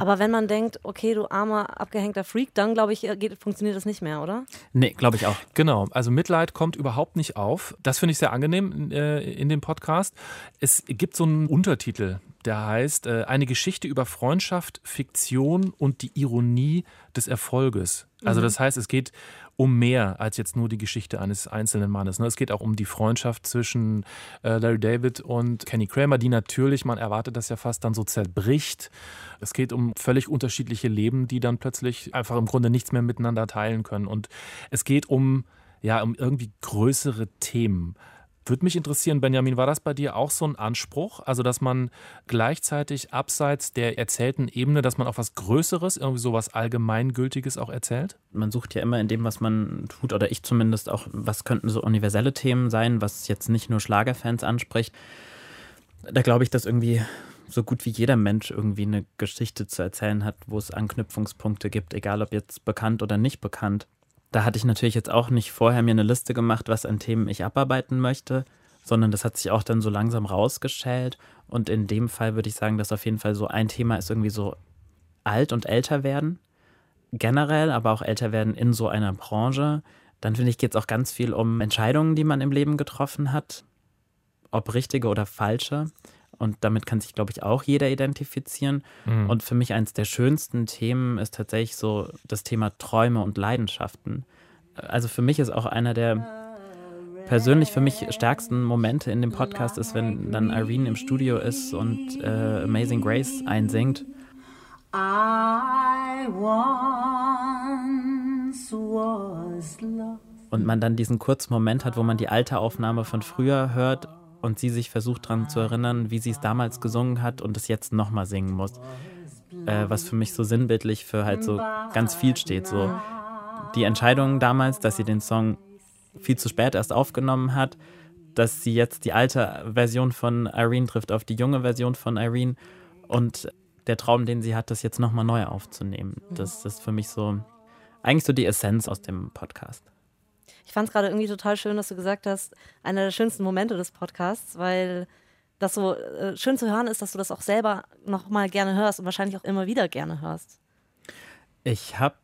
Aber wenn man denkt, okay, du armer, abgehängter Freak, dann glaube ich, geht, funktioniert das nicht mehr, oder?
Nee, glaube ich auch.
Genau, also Mitleid kommt überhaupt nicht auf. Das finde ich sehr angenehm äh, in dem Podcast. Es gibt so einen Untertitel, der heißt äh, Eine Geschichte über Freundschaft, Fiktion und die Ironie des Erfolges. Also
Mhm.
das heißt, es geht um mehr als jetzt nur die Geschichte eines einzelnen Mannes. ne? Es geht auch um die Freundschaft zwischen äh, Larry David und Kenny Kramer, die natürlich, man erwartet das ja fast, dann so zerbricht. Es geht um völlig unterschiedliche Leben, die dann plötzlich einfach im Grunde nichts mehr miteinander teilen können. Und es geht um, ja, um irgendwie größere Themen. Würde mich interessieren, Benjamin, war das bei dir auch so ein Anspruch? Also, dass man gleichzeitig abseits der erzählten Ebene, dass man auch was Größeres, irgendwie so was Allgemeingültiges auch erzählt?
Man sucht ja immer in dem, was man tut, oder ich zumindest auch, was könnten so universelle Themen sein, was jetzt nicht nur Schlagerfans anspricht. Da glaube ich, dass irgendwie so gut wie jeder Mensch irgendwie eine Geschichte zu erzählen hat, wo es Anknüpfungspunkte gibt, egal ob jetzt bekannt oder nicht bekannt. Da hatte ich natürlich jetzt auch nicht vorher mir eine Liste gemacht, was an Themen ich abarbeiten möchte, sondern das hat sich auch dann so langsam rausgestellt. Und in dem Fall würde ich sagen, dass auf jeden Fall so ein Thema ist irgendwie so alt und älter werden. Generell, aber auch älter werden in so einer Branche. Dann finde ich, geht es auch ganz viel um Entscheidungen, die man im Leben getroffen hat. Ob richtige oder falsche. Und damit kann sich, glaube ich, auch jeder identifizieren.
Mhm.
Und für mich eines der schönsten Themen ist tatsächlich so das Thema Träume und Leidenschaften. Also für mich ist auch einer der persönlich für mich stärksten Momente in dem Podcast ist, wenn dann Irene im Studio ist und äh, Amazing Grace einsingt.
I once was lost.
Und man dann diesen kurzen Moment hat, wo man die alte Aufnahme von früher hört und sie sich versucht daran zu erinnern, wie sie es damals gesungen hat und es jetzt nochmal singen muss. Äh, was für mich so sinnbildlich für halt so ganz viel steht. So die Entscheidung damals, dass sie den Song viel zu spät erst aufgenommen hat, dass sie jetzt die alte Version von Irene trifft auf die junge Version von Irene und der Traum, den sie hat, das jetzt nochmal neu aufzunehmen. Das ist für mich so eigentlich so die Essenz aus dem Podcast.
Ich fand es gerade irgendwie total schön, dass du gesagt hast, einer der schönsten Momente des Podcasts, weil das so äh, schön zu hören ist, dass du das auch selber nochmal gerne hörst und wahrscheinlich auch immer wieder gerne hörst.
Ich habe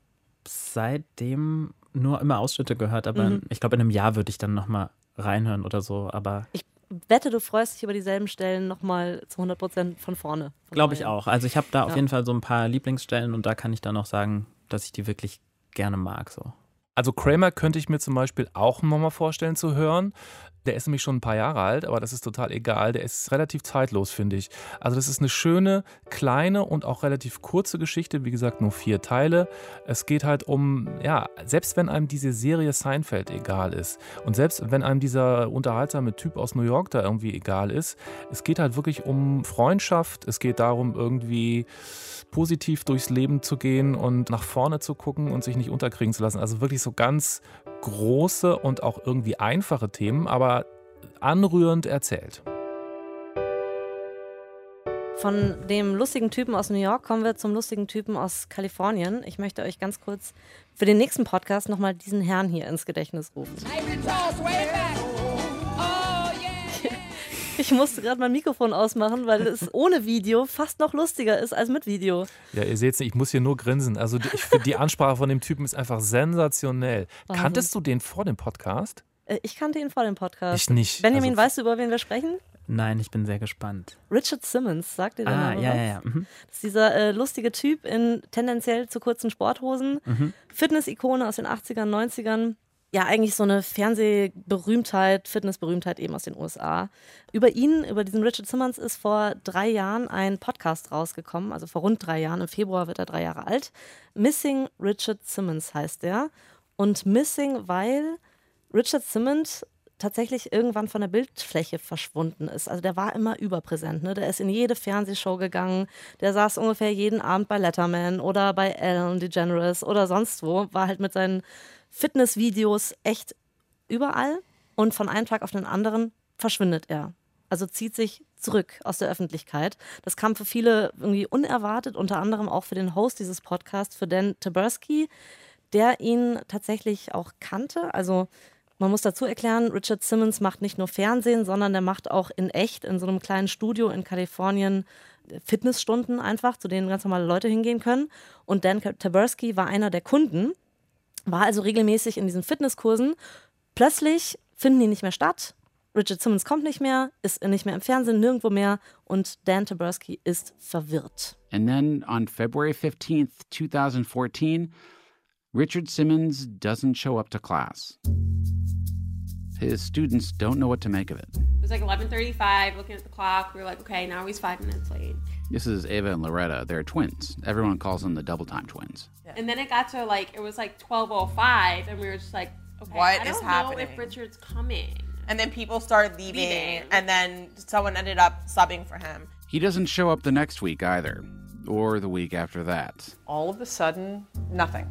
seitdem nur immer Ausschnitte gehört, aber
Mhm.
ich glaube, in einem Jahr würde ich dann nochmal reinhören oder so. Aber
Ich wette, du freust dich über dieselben Stellen nochmal zu 100 Prozent von vorne.
Glaube ich auch. Also ich habe da auf
Ja.
jeden Fall so ein paar Lieblingsstellen und da kann ich dann auch sagen, dass ich die wirklich gerne mag. So.
Also Kramer könnte ich mir zum Beispiel auch nochmal vorstellen zu hören. Der ist nämlich schon ein paar Jahre alt, aber das ist total egal. Der ist relativ zeitlos, finde ich. Also das ist eine schöne, kleine und auch relativ kurze Geschichte. Wie gesagt, nur vier Teile. Es geht halt um, ja, selbst wenn einem diese Serie Seinfeld egal ist und selbst wenn einem dieser unterhaltsame Typ aus New York da irgendwie egal ist, es geht halt wirklich um Freundschaft. Es geht darum, irgendwie positiv durchs Leben zu gehen und nach vorne zu gucken und sich nicht unterkriegen zu lassen. Also wirklich so ganz große und auch irgendwie einfache Themen, aber anrührend erzählt.
Von dem lustigen Typen aus New York kommen wir zum lustigen Typen aus Kalifornien. Ich möchte euch ganz kurz für den nächsten Podcast nochmal diesen Herrn hier ins Gedächtnis rufen. Ich musste gerade mein Mikrofon ausmachen, weil es <laughs> ohne Video fast noch lustiger ist als mit Video.
Ja, ihr seht es nicht, ich muss hier nur grinsen. Also die- ich finde, die <laughs> Ansprache von dem Typen ist einfach sensationell.
Wahnsinn.
Kanntest du den vor dem Podcast?
Äh, Ich kannte ihn vor dem Podcast.
Ich nicht.
Benjamin,
Also-
weißt du, über wen wir sprechen?
Nein, ich bin sehr gespannt.
Richard Simmons, sagt ihr der
Ah,
Name
ja,
was?
ja, ja. Mhm.
Das ist dieser äh, lustige Typ in tendenziell zu kurzen Sporthosen.
Mhm.
Fitness-Ikone aus den 80ern, 90ern. Ja, eigentlich so eine Fernsehberühmtheit, Fitnessberühmtheit eben aus den USA. Über ihn, über diesen Richard Simmons, ist vor drei Jahren ein Podcast rausgekommen, also vor rund drei Jahren. Im Februar wird er drei Jahre alt. Missing Richard Simmons heißt er. Und Missing, weil Richard Simmons tatsächlich irgendwann von der Bildfläche verschwunden ist. Also der war immer überpräsent. Ne? Der ist in jede Fernsehshow gegangen. Der saß ungefähr jeden Abend bei Letterman oder bei Ellen DeGeneres oder sonst wo. War halt mit seinen Fitnessvideos echt überall. Und von einem Tag auf den anderen verschwindet er. Also zieht sich zurück aus der Öffentlichkeit. Das kam für viele irgendwie unerwartet, unter anderem auch für den Host dieses Podcasts, für Dan Taberski, der ihn tatsächlich auch kannte. Also man muss dazu erklären, Richard Simmons macht nicht nur Fernsehen, sondern der macht auch in echt in so einem kleinen Studio in Kalifornien Fitnessstunden einfach, zu denen ganz normale Leute hingehen können. Und Dan Taberski war einer der Kunden, war also regelmäßig in diesen Fitnesskursen. Plötzlich finden die nicht mehr statt. Richard Simmons kommt nicht mehr, ist nicht mehr im Fernsehen, nirgendwo mehr und Dan Taberski ist verwirrt.
And then on February 15th, 2014, Richard Simmons doesn't show up to class. His students don't know what to make of it.
It was like 11:35. Looking at the clock, we were like, okay, now he's five minutes late.
This is Ava and Loretta. They're twins. Everyone calls them the double time twins.
And then it got to like it was like 12:05, and we were just like, okay,
What
I don't know
happening?
if Richard's coming.
And then people started leaving,
Leaving.
and then someone ended up subbing for him.
He doesn't show up the next week either, or the week after that.
All of a sudden, nothing.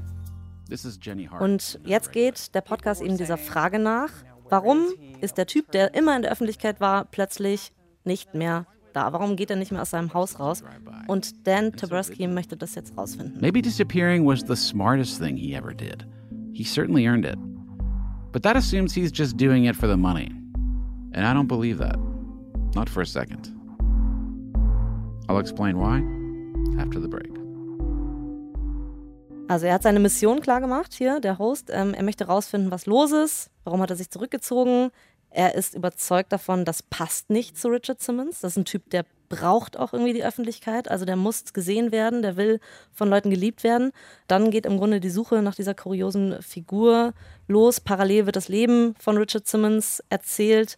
This is Jenny Hart.
Und jetzt geht der Podcast eben dieser Frage nach, warum ist der Typ, der immer in der Öffentlichkeit war, plötzlich nicht mehr da? Warum geht er nicht mehr aus seinem Haus raus? Und Dan Taberski möchte das jetzt rausfinden.
Maybe disappearing was the smartest thing he ever did. He certainly earned it. But that assumes he's just doing it for the money. And I don't believe that. Not for a second. I'll explain why after the break.
Also er hat seine Mission klar gemacht hier, der Host. Ähm, er möchte rausfinden, was los ist. Warum hat er sich zurückgezogen? Er ist überzeugt davon, das passt nicht zu Richard Simmons. Das ist ein Typ, der braucht auch irgendwie die Öffentlichkeit. Also der muss gesehen werden, der will von Leuten geliebt werden. Dann geht im Grunde die Suche nach dieser kuriosen Figur los. Parallel wird das Leben von Richard Simmons erzählt.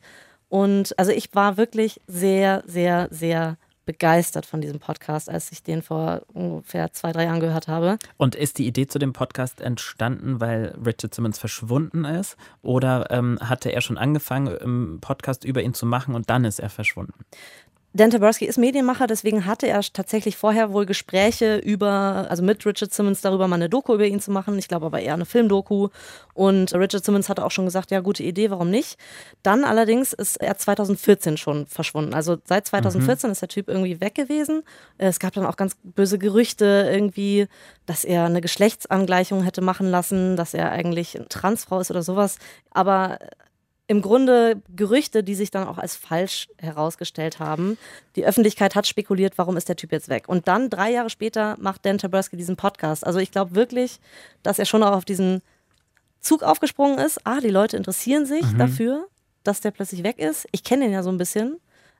Und also ich war wirklich sehr, sehr, sehr begeistert von diesem Podcast, als ich den vor ungefähr zwei, drei Jahren gehört habe.
Und ist die Idee zu dem Podcast entstanden, weil Richard Simmons verschwunden ist? Oder ähm, hatte er schon angefangen, im Podcast über ihn zu machen und dann ist er verschwunden?
Dan Taberski ist Medienmacher, deswegen hatte er tatsächlich vorher wohl Gespräche über, also mit Richard Simmons darüber, mal eine Doku über ihn zu machen. Ich glaube aber eher eine Filmdoku. Und Richard Simmons hatte auch schon gesagt, ja, gute Idee, warum nicht? Dann allerdings ist er 2014 schon verschwunden. Also seit 2014 ist der Typ irgendwie weg gewesen. Es gab dann auch ganz böse Gerüchte irgendwie, dass er eine Geschlechtsangleichung hätte machen lassen, dass er eigentlich eine Transfrau ist oder sowas. Aber im Grunde Gerüchte, die sich dann auch als falsch herausgestellt haben. Die Öffentlichkeit hat spekuliert, warum ist der Typ jetzt weg? Und dann drei Jahre später macht Dan Taberski diesen Podcast. Also ich glaube wirklich, dass er schon auch auf diesen Zug aufgesprungen ist. Ah, die Leute interessieren sich
Mhm.
dafür, dass der plötzlich weg ist. Ich kenne ihn ja so ein bisschen.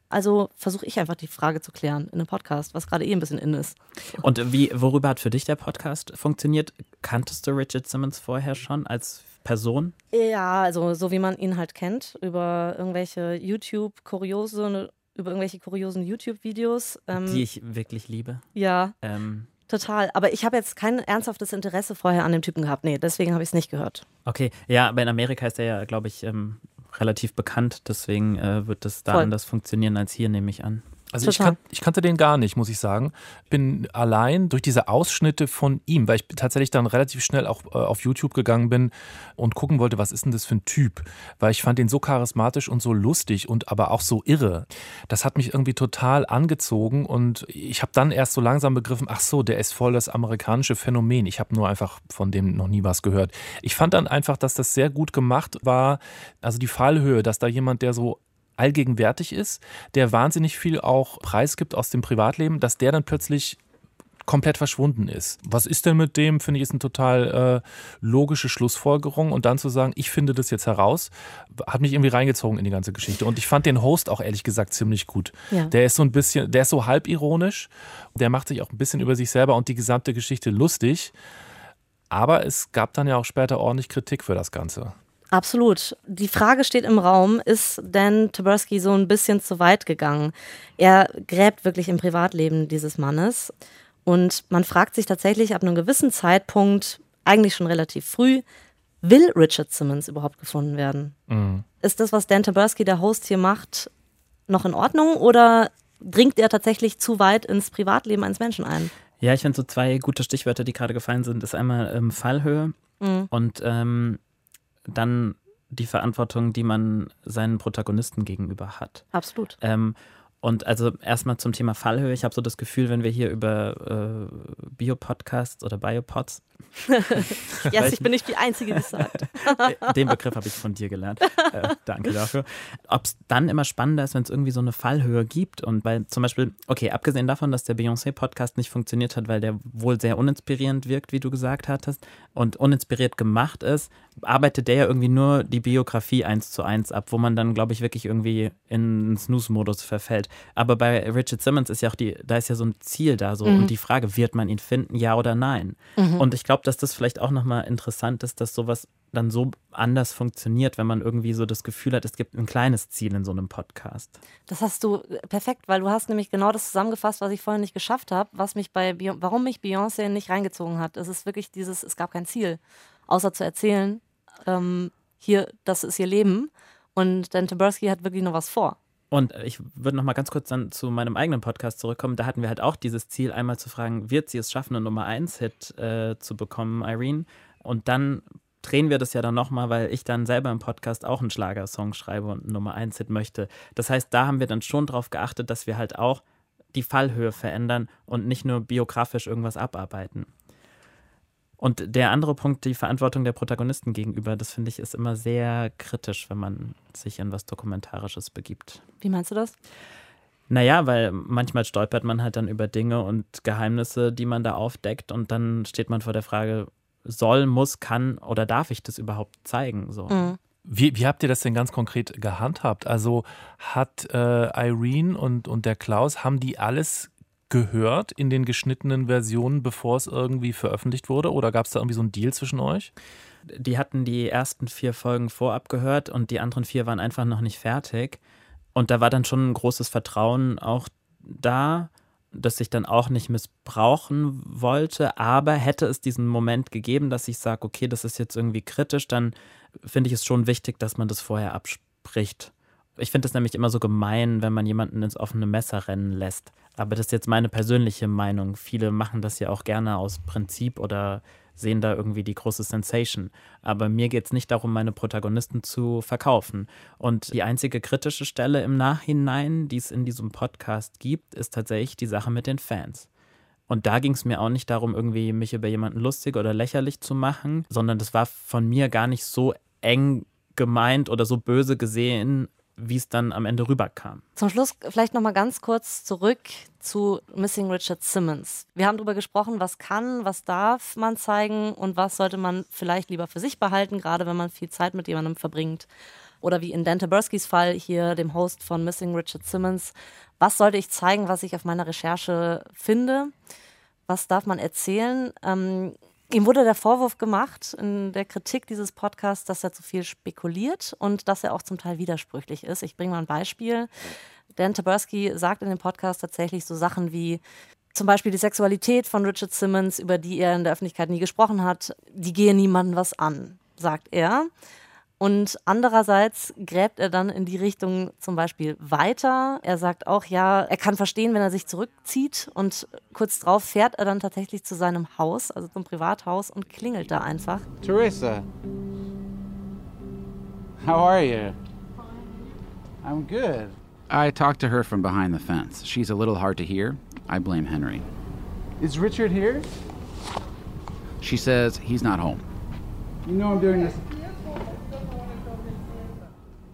Also versuche ich einfach die Frage zu klären in einem Podcast, was gerade eh ein bisschen in ist.
Und wie, worüber hat für dich der Podcast funktioniert? Kanntest du Richard Simmons vorher schon als Person?
Ja, also so wie man ihn halt kennt, über irgendwelche YouTube-Kuriose, über irgendwelche kuriosen YouTube-Videos. Ähm,
die ich wirklich liebe.
ja,
Ähm,
total. Aber ich habe jetzt kein ernsthaftes Interesse vorher an dem Typen gehabt. Nee, deswegen habe ich es nicht gehört.
okay, ja, aber in Amerika ist er ja, glaube ich, ähm, relativ bekannt. Deswegen äh, wird das da
Voll.
anders funktionieren als hier, nehme ich an.
Also ich, kan ich kannte den gar nicht, muss ich sagen. Bin allein durch diese Ausschnitte von ihm, weil ich tatsächlich dann relativ schnell auch äh, auf YouTube gegangen bin und gucken wollte, was ist denn das für ein Typ? Weil ich fand ihn so charismatisch und so lustig und aber auch so irre. Das hat mich irgendwie total angezogen und ich habe dann erst so langsam begriffen, ach so, der ist voll das amerikanische Phänomen. Ich habe nur einfach von dem noch nie was gehört. Ich fand dann einfach, dass das sehr gut gemacht war. Also die Fallhöhe, dass da jemand, der so allgegenwärtig ist, der wahnsinnig viel auch preisgibt aus dem Privatleben, dass der dann plötzlich komplett verschwunden ist. Was ist denn mit dem, finde ich, ist eine total äh, logische Schlussfolgerung. Und dann zu sagen, ich finde das jetzt heraus, hat mich irgendwie reingezogen in die ganze Geschichte. Und ich fand den Host auch ehrlich gesagt ziemlich gut.
Ja.
Der ist so ein bisschen, der ist so halbironisch, der macht sich auch ein bisschen über sich selber und die gesamte Geschichte lustig. Aber es gab dann ja auch später ordentlich Kritik für das Ganze.
Absolut. Die Frage steht im Raum, ist Dan Taberski so ein bisschen zu weit gegangen? Er gräbt wirklich im Privatleben dieses Mannes. Und man fragt sich tatsächlich ab einem gewissen Zeitpunkt, eigentlich schon relativ früh, will Richard Simmons überhaupt gefunden werden?
Mhm.
Ist das, was Dan Taberski, der Host hier macht, noch in Ordnung oder dringt er tatsächlich zu weit ins Privatleben eines Menschen ein?
Ja, ich finde so zwei gute Stichwörter, die gerade gefallen sind, ist einmal ähm, Fallhöhe
Mhm.
und ähm, dann die Verantwortung, die man seinen Protagonisten gegenüber hat.
Absolut.
Ähm, Und also erstmal zum Thema Fallhöhe. Ich habe so das Gefühl, wenn wir hier über äh, Biopodcasts oder Biopods. <laughs>
yes, ich bin nicht die Einzige, die es sagt. <laughs>
Den Begriff habe ich von dir gelernt. Äh, danke dafür. Ob es dann immer spannender ist, wenn es irgendwie so eine Fallhöhe gibt. Und bei zum Beispiel, okay, abgesehen davon, dass der Beyoncé-Podcast nicht funktioniert hat, weil der wohl sehr uninspirierend wirkt, wie du gesagt hattest, und uninspiriert gemacht ist, arbeitet der ja irgendwie nur die Biografie eins zu eins ab, wo man dann, glaube ich, wirklich irgendwie in einen Snooze-Modus verfällt. Aber bei Richard Simmons ist ja auch die, da ist ja so ein Ziel da so
Mhm.
und die Frage, wird man ihn finden, ja oder nein?
Mhm.
Und ich glaube, dass das vielleicht auch nochmal interessant ist, dass sowas dann so anders funktioniert, wenn man irgendwie so das Gefühl hat, es gibt ein kleines Ziel in so einem Podcast.
Das hast du äh, perfekt, weil du hast nämlich genau das zusammengefasst, was ich vorhin nicht geschafft habe, was mich bei warum mich Beyoncé nicht reingezogen hat. Es ist wirklich dieses, es gab kein Ziel, außer zu erzählen, ähm, hier, das ist ihr Leben. Und Dan Taberski hat wirklich noch was vor.
Und ich würde noch mal ganz kurz dann zu meinem eigenen Podcast zurückkommen. Da hatten wir halt auch dieses Ziel, einmal zu fragen, wird sie es schaffen, einen Nummer 1-Hit äh, zu bekommen, Irene? Und dann drehen wir das ja dann noch mal, weil ich dann selber im Podcast auch einen Schlagersong schreibe und einen Nummer 1-Hit möchte. Das heißt, da haben wir dann schon darauf geachtet, dass wir halt auch die Fallhöhe verändern und nicht nur biografisch irgendwas abarbeiten. Und der andere Punkt, die Verantwortung der Protagonisten gegenüber, das finde ich ist immer sehr kritisch, wenn man sich in was Dokumentarisches begibt.
Wie meinst du das?
Naja, weil manchmal stolpert man halt dann über Dinge und Geheimnisse, die man da aufdeckt und dann steht man vor der Frage, soll, muss, kann oder darf ich das überhaupt zeigen? So.
Mhm.
Wie, wie habt ihr das denn ganz konkret gehandhabt? Also hat äh, Irene und, und der Klaus, haben die alles gehört in den geschnittenen Versionen, bevor es irgendwie veröffentlicht wurde? Oder gab es da irgendwie so einen Deal zwischen euch?
Die hatten die ersten vier Folgen vorab gehört und die anderen vier waren einfach noch nicht fertig. Und da war dann schon ein großes Vertrauen auch da, das ich dann auch nicht missbrauchen wollte. Aber hätte es diesen Moment gegeben, dass ich sage, okay, das ist jetzt irgendwie kritisch, dann finde ich es schon wichtig, dass man das vorher abspricht. Ich finde es nämlich immer so gemein, wenn man jemanden ins offene Messer rennen lässt. Aber das ist jetzt meine persönliche Meinung. Viele machen das ja auch gerne aus Prinzip oder sehen da irgendwie die große Sensation. Aber mir geht es nicht darum, meine Protagonisten zu verkaufen. Und die einzige kritische Stelle im Nachhinein, die es in diesem Podcast gibt, ist tatsächlich die Sache mit den Fans. Und da ging es mir auch nicht darum, irgendwie mich über jemanden lustig oder lächerlich zu machen, sondern das war von mir gar nicht so eng gemeint oder so böse gesehen, wie es dann am Ende rüberkam.
Zum Schluss vielleicht noch mal ganz kurz zurück zu Missing Richard Simmons. Wir haben darüber gesprochen, was kann, was darf man zeigen und was sollte man vielleicht lieber für sich behalten, gerade wenn man viel Zeit mit jemandem verbringt. Oder wie in Dan Taberskis Fall hier, dem Host von Missing Richard Simmons. Was sollte ich zeigen, was ich auf meiner Recherche finde? Was darf man erzählen? Ähm, Ihm wurde der Vorwurf gemacht in der Kritik dieses Podcasts, dass er zu viel spekuliert und dass er auch zum Teil widersprüchlich ist. Ich bringe mal ein Beispiel. Dan Taberski sagt in dem Podcast tatsächlich so Sachen wie zum Beispiel die Sexualität von Richard Simmons, über die er in der Öffentlichkeit nie gesprochen hat, die gehe niemandem was an, sagt er. Und andererseits gräbt er dann in die Richtung zum Beispiel weiter. Er sagt auch, ja, er kann verstehen, wenn er sich zurückzieht. Und kurz drauf fährt er dann tatsächlich zu seinem Haus, also zum Privathaus, und klingelt da einfach.
Teresa. How are you? I'm good.
I talked to her from behind the fence. She's a little hard to hear. I blame Henry.
Is Richard here?
She says he's not home.
You know I'm doing this.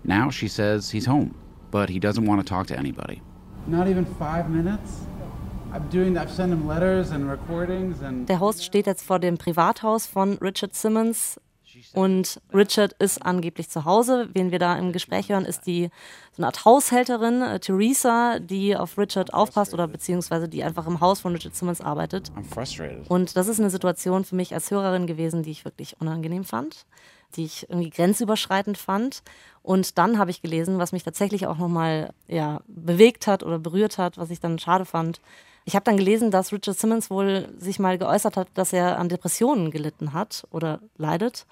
Now she says he's home, but he doesn't want to talk to anybody.
Not even five minutes? I'm doing I've sent him letters and recordings and
Der Host steht jetzt vor dem Privathaus von Richard Simmons und Richard ist angeblich zu Hause. Wen wir da im Gespräch hören, ist die so eine Art Haushälterin, äh, Theresa, die auf Richard aufpasst oder beziehungsweise die einfach im Haus von Richard Simmons arbeitet.
I'm frustrated.
Und das ist eine Situation für mich als Hörerin gewesen, die ich wirklich unangenehm fand, die ich irgendwie grenzüberschreitend fand. Und dann habe ich gelesen, was mich tatsächlich auch nochmal ja, bewegt hat oder berührt hat, was ich dann schade fand. Ich habe dann gelesen, dass Richard Simmons wohl sich mal geäußert hat, dass er an Depressionen gelitten hat oder leidet.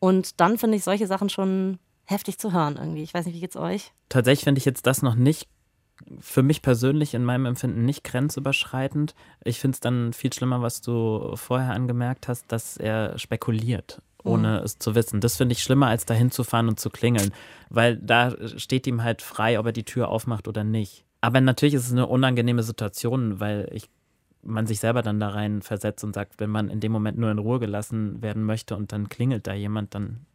Und dann finde ich solche Sachen schon heftig zu hören irgendwie. Ich weiß nicht, wie geht's euch?
Tatsächlich finde ich jetzt das noch nicht für mich persönlich in meinem Empfinden nicht grenzüberschreitend. Ich finde es dann viel schlimmer, was du vorher angemerkt hast, dass er spekuliert, ohne
Mhm.
es zu wissen. Das finde ich schlimmer, als dahin zu fahren und zu klingeln, weil da steht ihm halt frei, ob er die Tür aufmacht oder nicht. Aber natürlich ist es eine unangenehme Situation, weil ich man sich selber dann da rein versetzt und sagt, wenn man in dem Moment nur in Ruhe gelassen werden möchte und dann klingelt da jemand, dann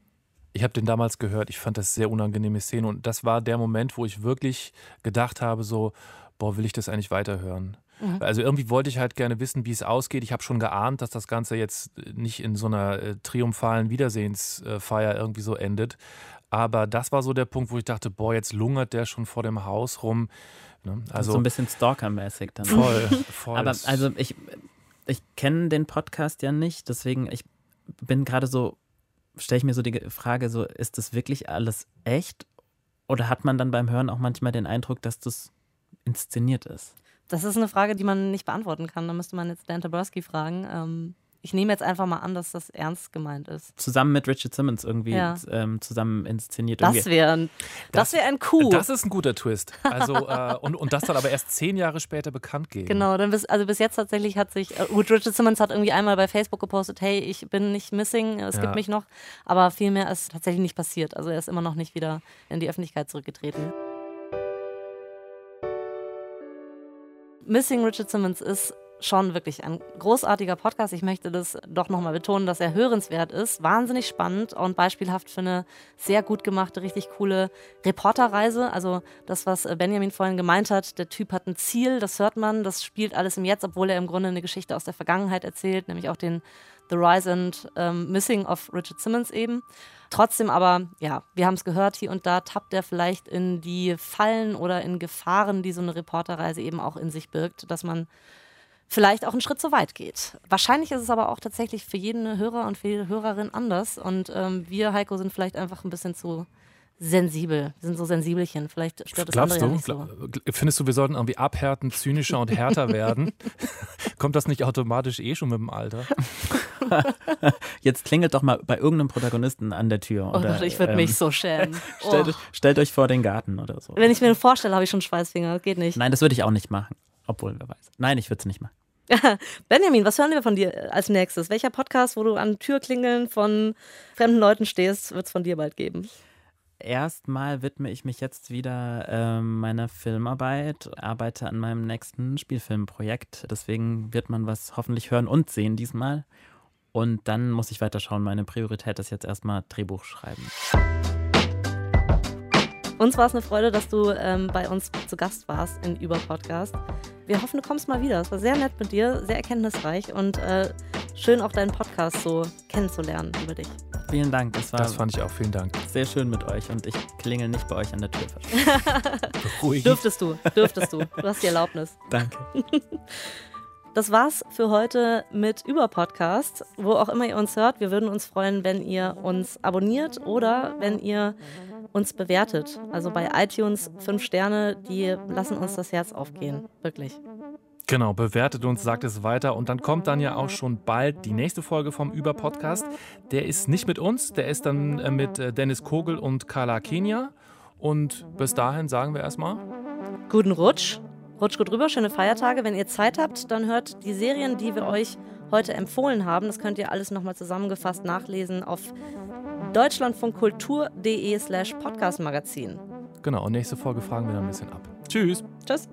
Ich habe den damals gehört, ich fand das sehr unangenehme Szene und das war der Moment, wo ich wirklich gedacht habe, so, boah, will ich das eigentlich weiterhören?
Mhm.
Also irgendwie wollte ich halt gerne wissen, wie es ausgeht. Ich habe schon geahnt, dass das Ganze jetzt nicht in so einer äh, triumphalen Wiedersehensfeier irgendwie so endet. Aber das war so der Punkt, wo ich dachte, boah, jetzt lungert der schon vor dem Haus rum. Ne? Also
so ein bisschen Stalker-mäßig dann.
Voll, <laughs> voll.
Aber also ich, ich kenne den Podcast ja nicht, deswegen ich bin gerade so, stelle ich mir so die Frage, so ist das wirklich alles echt? Oder hat man dann beim Hören auch manchmal den Eindruck, dass das inszeniert ist?
Das ist eine Frage, die man nicht beantworten kann. Da müsste man jetzt Dan Tabarski fragen. Ähm, ich nehme jetzt einfach mal an, dass das ernst gemeint ist.
Zusammen mit Richard Simmons irgendwie
Ja.
ähm, zusammen inszeniert.
Das wäre ein, das wär ein Coup.
Das ist ein guter Twist. Also, äh, und, und das dann aber erst zehn Jahre später bekannt geben.
Genau, dann bis, also bis jetzt tatsächlich hat sich, äh, gut, Richard Simmons hat irgendwie einmal bei Facebook gepostet, hey, ich bin nicht missing, es
Ja.
gibt mich noch, aber viel mehr ist tatsächlich nicht passiert. Also er ist immer noch nicht wieder in die Öffentlichkeit zurückgetreten. Missing Richard Simmons ist schon wirklich ein großartiger Podcast. Ich möchte das doch nochmal betonen, dass er hörenswert ist, wahnsinnig spannend und beispielhaft für eine sehr gut gemachte, richtig coole Reporterreise. Also das, was äh, Benjamin vorhin gemeint hat, der Typ hat ein Ziel, das hört man, das spielt alles im Jetzt, obwohl er im Grunde eine Geschichte aus der Vergangenheit erzählt, nämlich auch den The Rise and ähm, Missing of Richard Simmons eben. Trotzdem aber, ja, wir haben es gehört, hier und da tappt er vielleicht in die Fallen oder in Gefahren, die so eine Reporterreise eben auch in sich birgt, dass man vielleicht auch einen Schritt zu weit geht. Wahrscheinlich ist es aber auch tatsächlich für jeden Hörer und für jede Hörerin anders. Und ähm, wir, Heiko, sind vielleicht einfach ein bisschen zu sensibel. Wir sind so Sensibelchen. Vielleicht stört das
Glaubst
andere
du?
ja nicht so.
Findest du, wir sollten irgendwie abhärten, zynischer und härter <laughs> werden? <laughs> Kommt das nicht automatisch eh schon mit dem Alter? <laughs>
Jetzt klingelt doch mal bei irgendeinem Protagonisten an der Tür.
Oh
oder,
Gott, ich würde mich so schämen.
Stellt,
Oh.
euch- stellt euch vor den Garten oder so.
Wenn ich mir den vorstelle, habe ich schon Schweißfinger. Das geht nicht.
Nein, das würde ich auch nicht machen. Obwohl, wer weiß. Nein, ich würde es nicht machen.
Benjamin, was hören wir von dir als nächstes? Welcher Podcast, wo du an Türklingeln von fremden Leuten stehst, wird es von dir bald geben?
Erstmal widme ich mich jetzt wieder ähm, meiner Filmarbeit, arbeite an meinem nächsten Spielfilmprojekt. Deswegen wird man was hoffentlich hören und sehen diesmal. Und dann muss ich weiterschauen. Meine Priorität ist jetzt erstmal Drehbuch schreiben.
Uns war es eine Freude, dass du ähm, bei uns zu Gast warst in Über Podcast. Wir hoffen, du kommst mal wieder. Es war sehr nett mit dir, sehr erkenntnisreich und äh, schön auch deinen Podcast so kennenzulernen über dich.
Vielen Dank. Das, war
Das fand ich auch. Vielen Dank.
sehr schön mit euch und ich klingel nicht bei euch an der Tür. <laughs>
Ruhig.
Dürftest du, dürftest du. Du hast die Erlaubnis. <laughs>
Danke. <laughs>
Das war's für heute mit Über Podcast. Wo auch immer ihr uns hört, wir würden uns freuen, wenn ihr uns abonniert oder wenn ihr uns bewertet. Also bei iTunes fünf Sterne, die lassen uns das Herz aufgehen. Wirklich.
Genau, bewertet uns, sagt es weiter und dann kommt dann ja auch schon bald die nächste Folge vom Über-Podcast. Der ist nicht mit uns, der ist dann äh, mit äh, Dennis Kogel und Carla Kenia. Und bis dahin sagen wir erstmal.
Guten Rutsch. Rutsch gut rüber, schöne Feiertage. Wenn ihr Zeit habt, dann hört die Serien, die wir euch heute empfohlen haben. Das könnt ihr alles nochmal zusammengefasst nachlesen auf deutschlandfunkkultur.de slash podcastmagazin.
Genau, und nächste Folge fragen wir dann ein bisschen ab. Tschüss.
Tschüss.